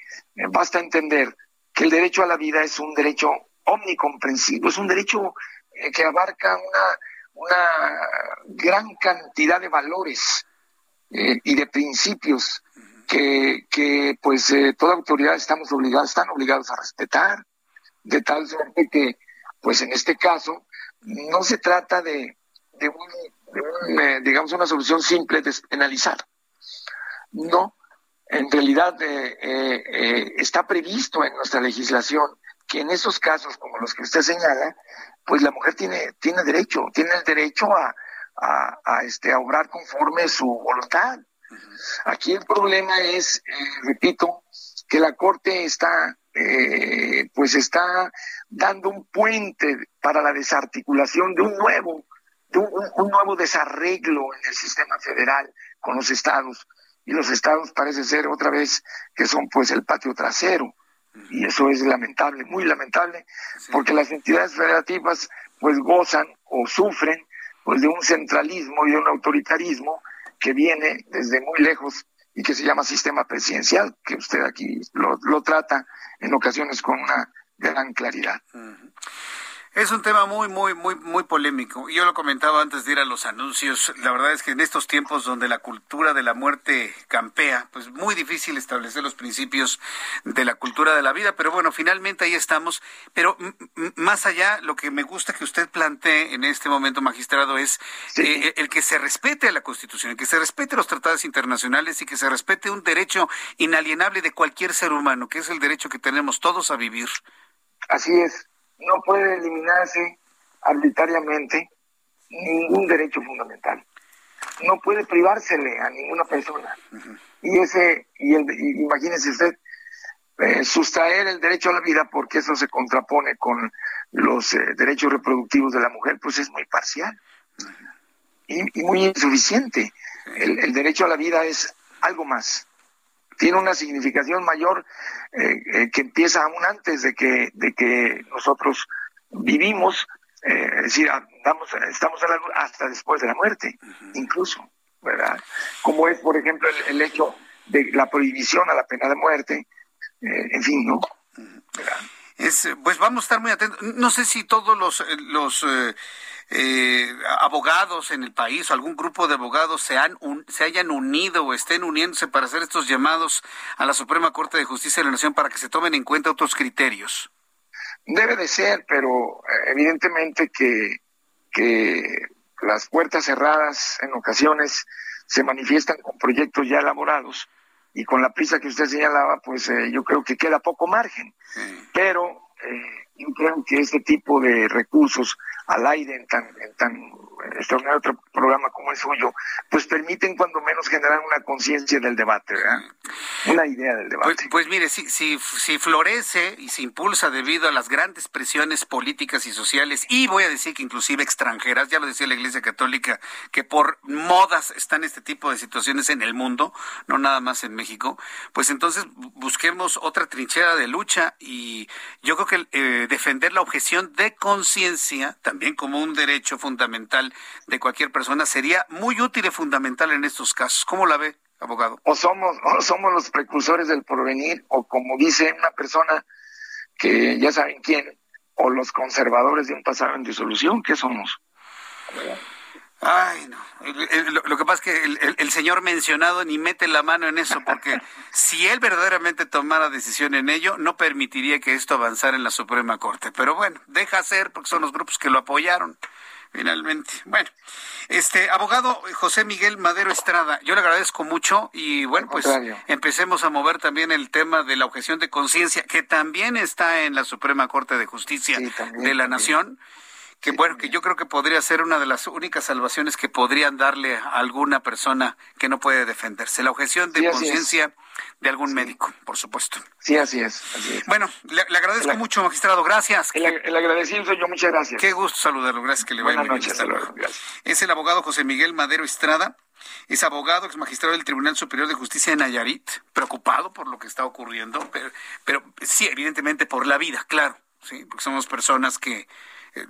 basta entender que el derecho a la vida es un derecho omnicomprensivo, es un derecho que abarca una, una gran cantidad de valores y de principios que, que pues toda autoridad estamos obligados, están obligados a respetar, de tal suerte que, pues en este caso, no se trata de, un eh, digamos, una solución simple de penalizar. No, en realidad eh, eh, está previsto en nuestra legislación que en esos casos como los que usted señala, pues la mujer tiene, tiene derecho, tiene el derecho a, a, este, a obrar conforme su voluntad. Aquí el problema es, repito, que la Corte está, pues está dando un puente para la desarticulación de un nuevo un, nuevo desarreglo en el sistema federal con los estados. Y los estados parece ser otra vez que son pues el patio trasero. Y eso es lamentable, muy lamentable, porque las entidades federativas pues gozan o sufren pues de un centralismo y de un autoritarismo que viene desde muy lejos y que se llama sistema presidencial, que usted aquí lo, lo trata en ocasiones con una gran claridad. Es un tema muy, muy, muy, muy polémico. Yo lo comentaba antes de ir a los anuncios. La verdad es que en estos tiempos donde la cultura de la muerte campea, pues muy difícil establecer los principios de la cultura de la vida. Pero bueno, finalmente ahí estamos. Pero más allá, lo que me gusta que usted plantee en este momento, magistrado, es eh, el que se respete a la Constitución, el que se respete los tratados internacionales y que se respete un derecho inalienable de cualquier ser humano, que es el derecho que tenemos todos a vivir. Así es no puede eliminarse arbitrariamente ningún derecho fundamental. No puede privársele a ninguna persona. Y ese, y, el, imagínese usted, eh, sustraer el derecho a la vida porque eso se contrapone con los eh, derechos reproductivos de la mujer, pues es muy parcial y, muy insuficiente. el derecho a la vida es algo más tiene una significación mayor eh, eh, que empieza aún antes de que, de que nosotros vivimos, eh, es decir, andamos, estamos a la, hasta después de la muerte, incluso, ¿verdad? Como es, por ejemplo, el, hecho de la prohibición a la pena de muerte, en fin, ¿no? Es, pues vamos a estar muy atentos. No sé si todos los, los eh, abogados en el país o algún grupo de abogados se, han se hayan unido o estén uniéndose para hacer estos llamados a la Suprema Corte de Justicia de la Nación para que se tomen en cuenta otros criterios? Debe de ser, pero eh, evidentemente que, que las puertas cerradas en ocasiones se manifiestan con proyectos ya elaborados y con la prisa que usted señalaba, pues eh, yo creo que queda poco margen. Pero yo creo que este tipo de recursos al aire en tan, en tan extraordinario otro programa como el suyo, pues permiten cuando menos generar una conciencia del debate, ¿verdad? Una idea del debate. Pues, pues, mire, si, si, si florece y se impulsa debido a las grandes presiones políticas y sociales, y voy a decir que inclusive extranjeras, ya lo decía la Iglesia Católica, que por modas están este tipo de situaciones en el mundo, no nada más en México, pues entonces busquemos otra trinchera de lucha y yo creo que eh, defender la objeción de conciencia, también como un derecho fundamental de cualquier persona, sería muy útil y fundamental en estos casos. ¿Cómo la ve, abogado? O somos, o somos los precursores del porvenir, o como dice una persona que ya saben quién, o los conservadores de un pasado en disolución, ¿qué somos? Ay, no. lo, que pasa es que el, señor mencionado ni mete la mano en eso, porque si él verdaderamente tomara decisión en ello, no permitiría que esto avanzara en la Suprema Corte. Pero bueno, deja ser, porque son los grupos que lo apoyaron finalmente. Bueno, este abogado José Miguel Madero Estrada, yo le agradezco mucho y bueno, pues empecemos a mover también el tema de la objeción de conciencia, que también está en la Suprema Corte de Justicia de la Nación que bueno, que yo creo que podría ser una de las únicas salvaciones que podrían darle a alguna persona que no puede defenderse. La objeción de conciencia de algún médico, por supuesto. Sí, así es. Bueno, le, agradezco mucho, magistrado. Gracias. El, agradecido soy yo. Muchas gracias. Qué gusto saludarlo. Gracias que le vaya muy bien. Es el abogado José Miguel Madero Estrada. Es abogado, es magistrado del Tribunal Superior de Justicia de Nayarit, preocupado por lo que está ocurriendo, pero, pero sí, evidentemente por la vida, claro, sí, porque somos personas que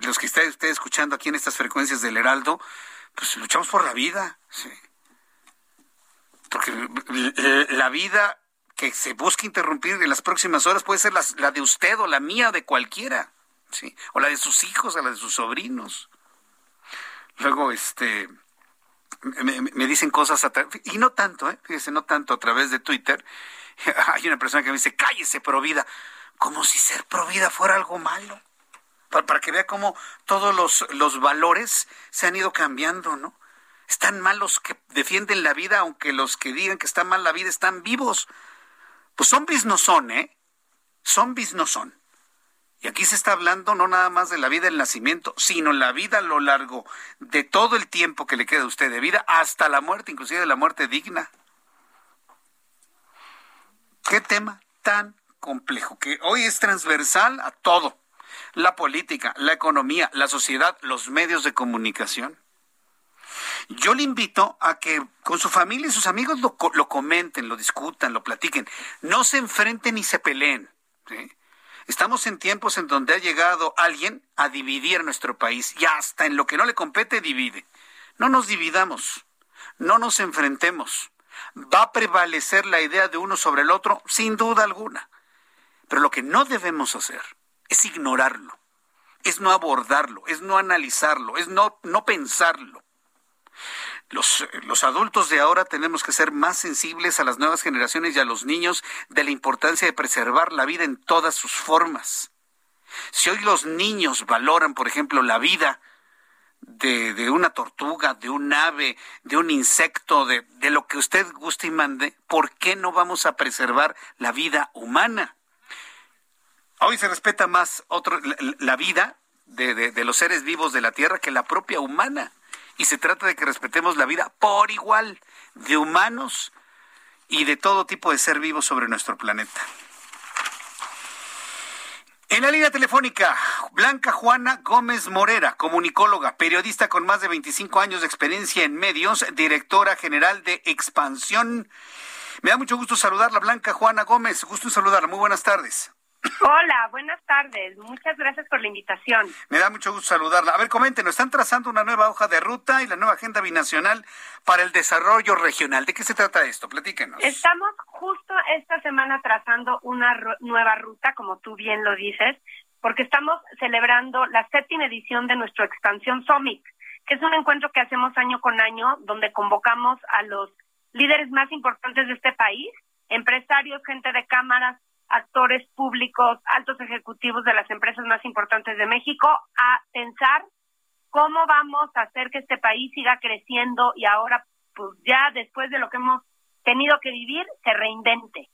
los que está usted escuchando aquí en estas frecuencias del Heraldo, pues luchamos por la vida, sí. Porque la vida que se busca interrumpir en las próximas horas puede ser la, de usted o la mía o de cualquiera, ¿sí? O la de sus hijos, o la de sus sobrinos. Luego, este, me, dicen cosas, y no tanto, ¿eh? Fíjese, no tanto a través de Twitter. Hay una persona que me dice, cállese, provida, como si ser provida fuera algo malo para, que vea cómo todos los, los valores se han ido cambiando, ¿no? Están mal los que defienden la vida, aunque los que digan que está mal la vida están vivos. Pues zombies no son, ¿eh? Zombies no son. Y aquí se está hablando no nada más de la vida del nacimiento, sino la vida a lo largo de todo el tiempo que le queda a usted de vida, hasta la muerte, inclusive de la muerte digna. Qué tema tan complejo, que hoy es transversal a todo la política, la economía, la sociedad, los medios de comunicación. Yo le invito a que con su familia y sus amigos lo, comenten, lo discutan, lo platiquen. No se enfrenten ni se peleen. Estamos en tiempos en donde ha llegado alguien a dividir nuestro país y hasta en lo que no le compete divide. No nos dividamos, no nos enfrentemos. Va a prevalecer la idea de uno sobre el otro, sin duda alguna. Pero lo que no debemos hacer es ignorarlo, es no abordarlo, es no analizarlo, es no, no pensarlo. Los, los, adultos de ahora tenemos que ser más sensibles a las nuevas generaciones y a los niños de la importancia de preservar la vida en todas sus formas. Si hoy los niños valoran, por ejemplo, la vida de, de una tortuga, de un ave, de un insecto, de, de lo que usted guste y mande, ¿por qué no vamos a preservar la vida humana? Hoy se respeta más otro, la, vida de, los seres vivos de la Tierra que la propia humana. Y se trata de que respetemos la vida por igual de humanos y de todo tipo de ser vivo sobre nuestro planeta. En la línea telefónica, Blanca Juana Gómez Morera, comunicóloga, periodista con más de 25 años de experiencia en medios, directora general de Expansión. Me da mucho gusto saludarla, Blanca Juana Gómez. Gusto en saludarla. Muy buenas tardes. Hola, buenas tardes. Muchas gracias por la invitación. Me da mucho gusto saludarla. A ver, coméntenos, están trazando una nueva hoja de ruta y la nueva agenda binacional para el desarrollo regional. ¿De qué se trata esto? Platíquenos. Estamos justo esta semana trazando una nueva ruta, como tú bien lo dices, porque estamos celebrando la séptima edición de nuestro Expansión Summit, que es un encuentro que hacemos año con año, donde convocamos a los líderes más importantes de este país, empresarios, gente de cámaras, actores públicos, altos ejecutivos de las empresas más importantes de México a pensar cómo vamos a hacer que este país siga creciendo y ahora, pues ya después de lo que hemos tenido que vivir, se reinvente.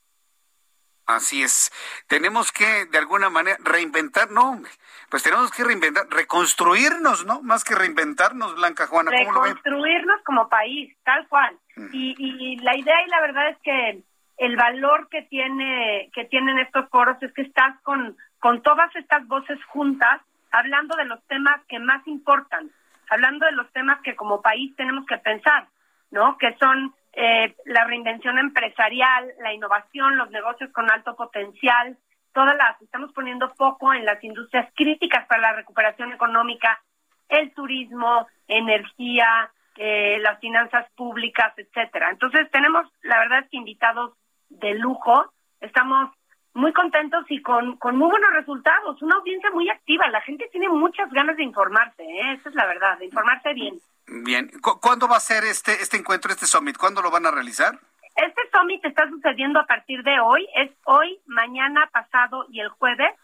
Así es. Tenemos que, de alguna manera, reinventar, no, pues tenemos que reinventar, reconstruirnos, ¿no? Más que reinventarnos, Blanca Juana. reconstruirnos como país, tal cual. Mm. Y, y la idea y la verdad es que el valor que tiene que tienen estos foros es que estás con con todas estas voces juntas hablando de los temas que más importan, hablando de los temas que como país tenemos que pensar, ¿no? Que son eh, la reinvención empresarial, la innovación, los negocios con alto potencial, todas las estamos poniendo poco en las industrias críticas para la recuperación económica, el turismo, energía, eh, las finanzas públicas, etcétera. Entonces tenemos, la verdad es que invitados de lujo. Estamos muy contentos y con, con muy buenos resultados, una audiencia muy activa, la gente tiene muchas ganas de informarse, ¿eh? esa es la verdad, de informarse bien. Bien, ¿cuándo va a ser este, este encuentro, este summit? ¿Cuándo lo van a realizar? Este summit está sucediendo a partir de hoy, es hoy, mañana, pasado y el jueves.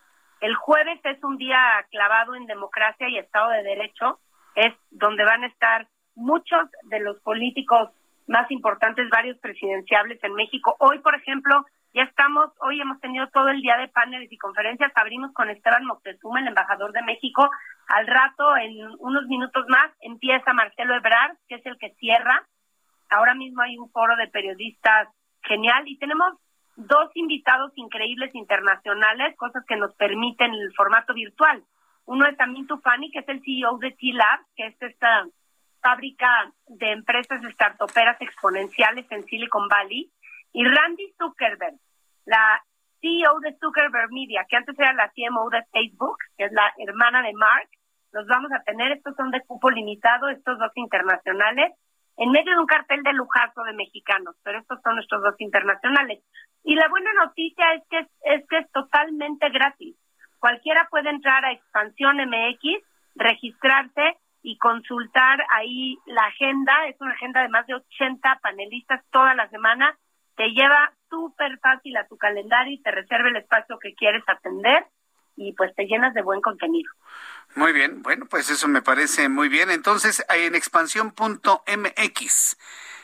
El jueves es un día clavado en democracia y Estado de Derecho, es donde van a estar muchos de los políticos más importantes, varios presidenciables en México. Hoy, por ejemplo, ya estamos, hoy hemos tenido todo el día de paneles y conferencias. Abrimos con Esteban Moctezuma, el embajador de México. Al rato, en unos minutos más, empieza Marcelo Ebrard, que es el que cierra. Ahora mismo hay un foro de periodistas genial y tenemos dos invitados increíbles internacionales, cosas que nos permiten el formato virtual. Uno es Amin Tufani, que es el CEO de T-Lab, que es esta fábrica de empresas startuperas exponenciales en Silicon Valley. Y Randy Zuckerberg, la CEO de Zuckerberg Media, que antes era la CMO de Facebook, que es la hermana de Mark. Los vamos a tener, estos son de cupo limitado, estos dos internacionales, en medio de un cartel de lujazo de mexicanos, pero estos son nuestros dos internacionales. Y la buena noticia es que es, que es totalmente gratis. Cualquiera puede entrar a Expansión MX, registrarse y consultar ahí la agenda. Es una agenda de más de 80 panelistas toda la semana te lleva súper fácil a tu calendario y te reserva el espacio que quieres atender y pues te llenas de buen contenido. Muy bien, bueno, pues eso me parece muy bien. Entonces, en expansión.mx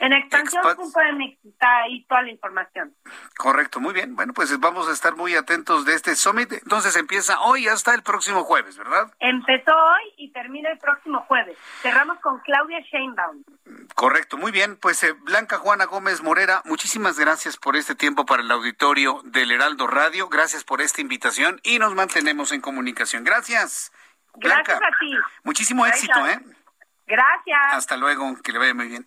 en expansión.mx está ahí toda la información. Correcto, muy bien. Bueno, pues vamos a estar muy atentos de este summit. Entonces empieza hoy hasta el próximo jueves, ¿verdad? Empezó hoy y termina el próximo jueves. Cerramos con Claudia Sheinbaum. Correcto, muy bien. Pues eh, Blanca Juana Gómez Morera, muchísimas gracias por este tiempo para el auditorio del Heraldo Radio. Gracias por esta invitación y nos mantenemos en comunicación. Gracias. Gracias a ti. Muchísimo éxito, ¿eh? Gracias. Hasta luego, que le vaya muy bien.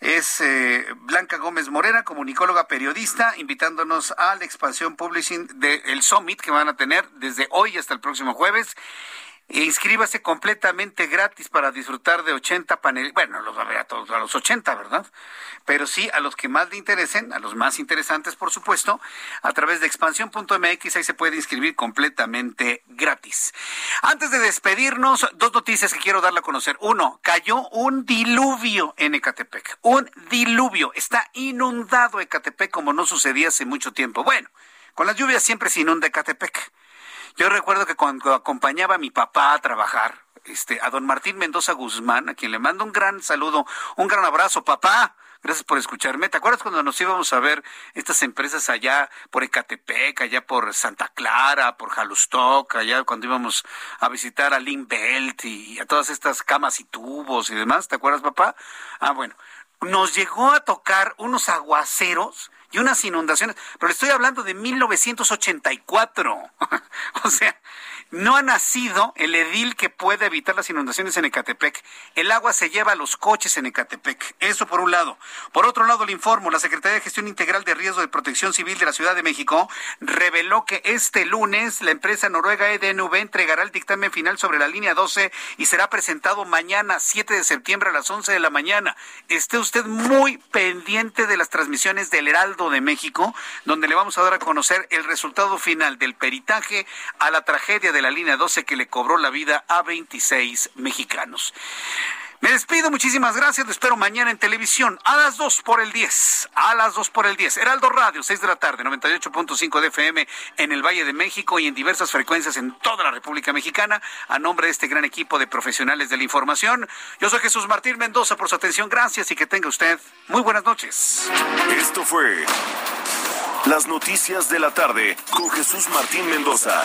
Es eh, Blanca Gómez Morera, comunicóloga periodista, invitándonos a la expansión publishing del Summit que van a tener desde hoy hasta el próximo jueves. E inscríbase completamente gratis para disfrutar de 80 paneles. Bueno, los va a ver a todos, a los 80, ¿verdad? Pero sí a los que más le interesen, a los más interesantes, por supuesto, a través de expansión.mx, ahí se puede inscribir completamente gratis. Antes de despedirnos, dos noticias que quiero darle a conocer. Uno, cayó un diluvio en Ecatepec. Un diluvio. Está inundado Ecatepec como no sucedía hace mucho tiempo. Bueno, con las lluvias siempre se inunda Ecatepec. Yo recuerdo que cuando acompañaba a mi papá a trabajar, este, a don Martín Mendoza Guzmán, a quien le mando un gran saludo, un gran abrazo, papá. Gracias por escucharme. ¿Te acuerdas cuando nos íbamos a ver estas empresas allá por Ecatepec, allá por Santa Clara, por Jalustoc, allá cuando íbamos a visitar a Lynn y a todas estas camas y tubos y demás? ¿Te acuerdas, papá? Ah, bueno. Nos llegó a tocar unos aguaceros y unas inundaciones, pero le estoy hablando de 1984. o sea, no ha nacido el edil que puede evitar las inundaciones en Ecatepec. El agua se lleva a los coches en Ecatepec. Eso por un lado. Por otro lado, le informo, la Secretaría de Gestión Integral de Riesgo de Protección Civil de la Ciudad de México reveló que este lunes la empresa noruega EDNV entregará el dictamen final sobre la línea 12 y será presentado mañana, 7 de septiembre a las 11 de la mañana. Esté usted muy pendiente de las transmisiones del Heraldo de México, donde le vamos a dar a conocer el resultado final del peritaje a la tragedia de la línea 12 que le cobró la vida a 26 mexicanos. Me despido, muchísimas gracias. Lo espero mañana en televisión a las 2 por el 10. A las 2 por el 10. Heraldo Radio, 6 de la tarde, 98.5 de FM en el Valle de México y en diversas frecuencias en toda la República Mexicana. A nombre de este gran equipo de profesionales de la información, yo soy Jesús Martín Mendoza por su atención. Gracias y que tenga usted muy buenas noches. Esto fue Las Noticias de la Tarde con Jesús Martín Mendoza.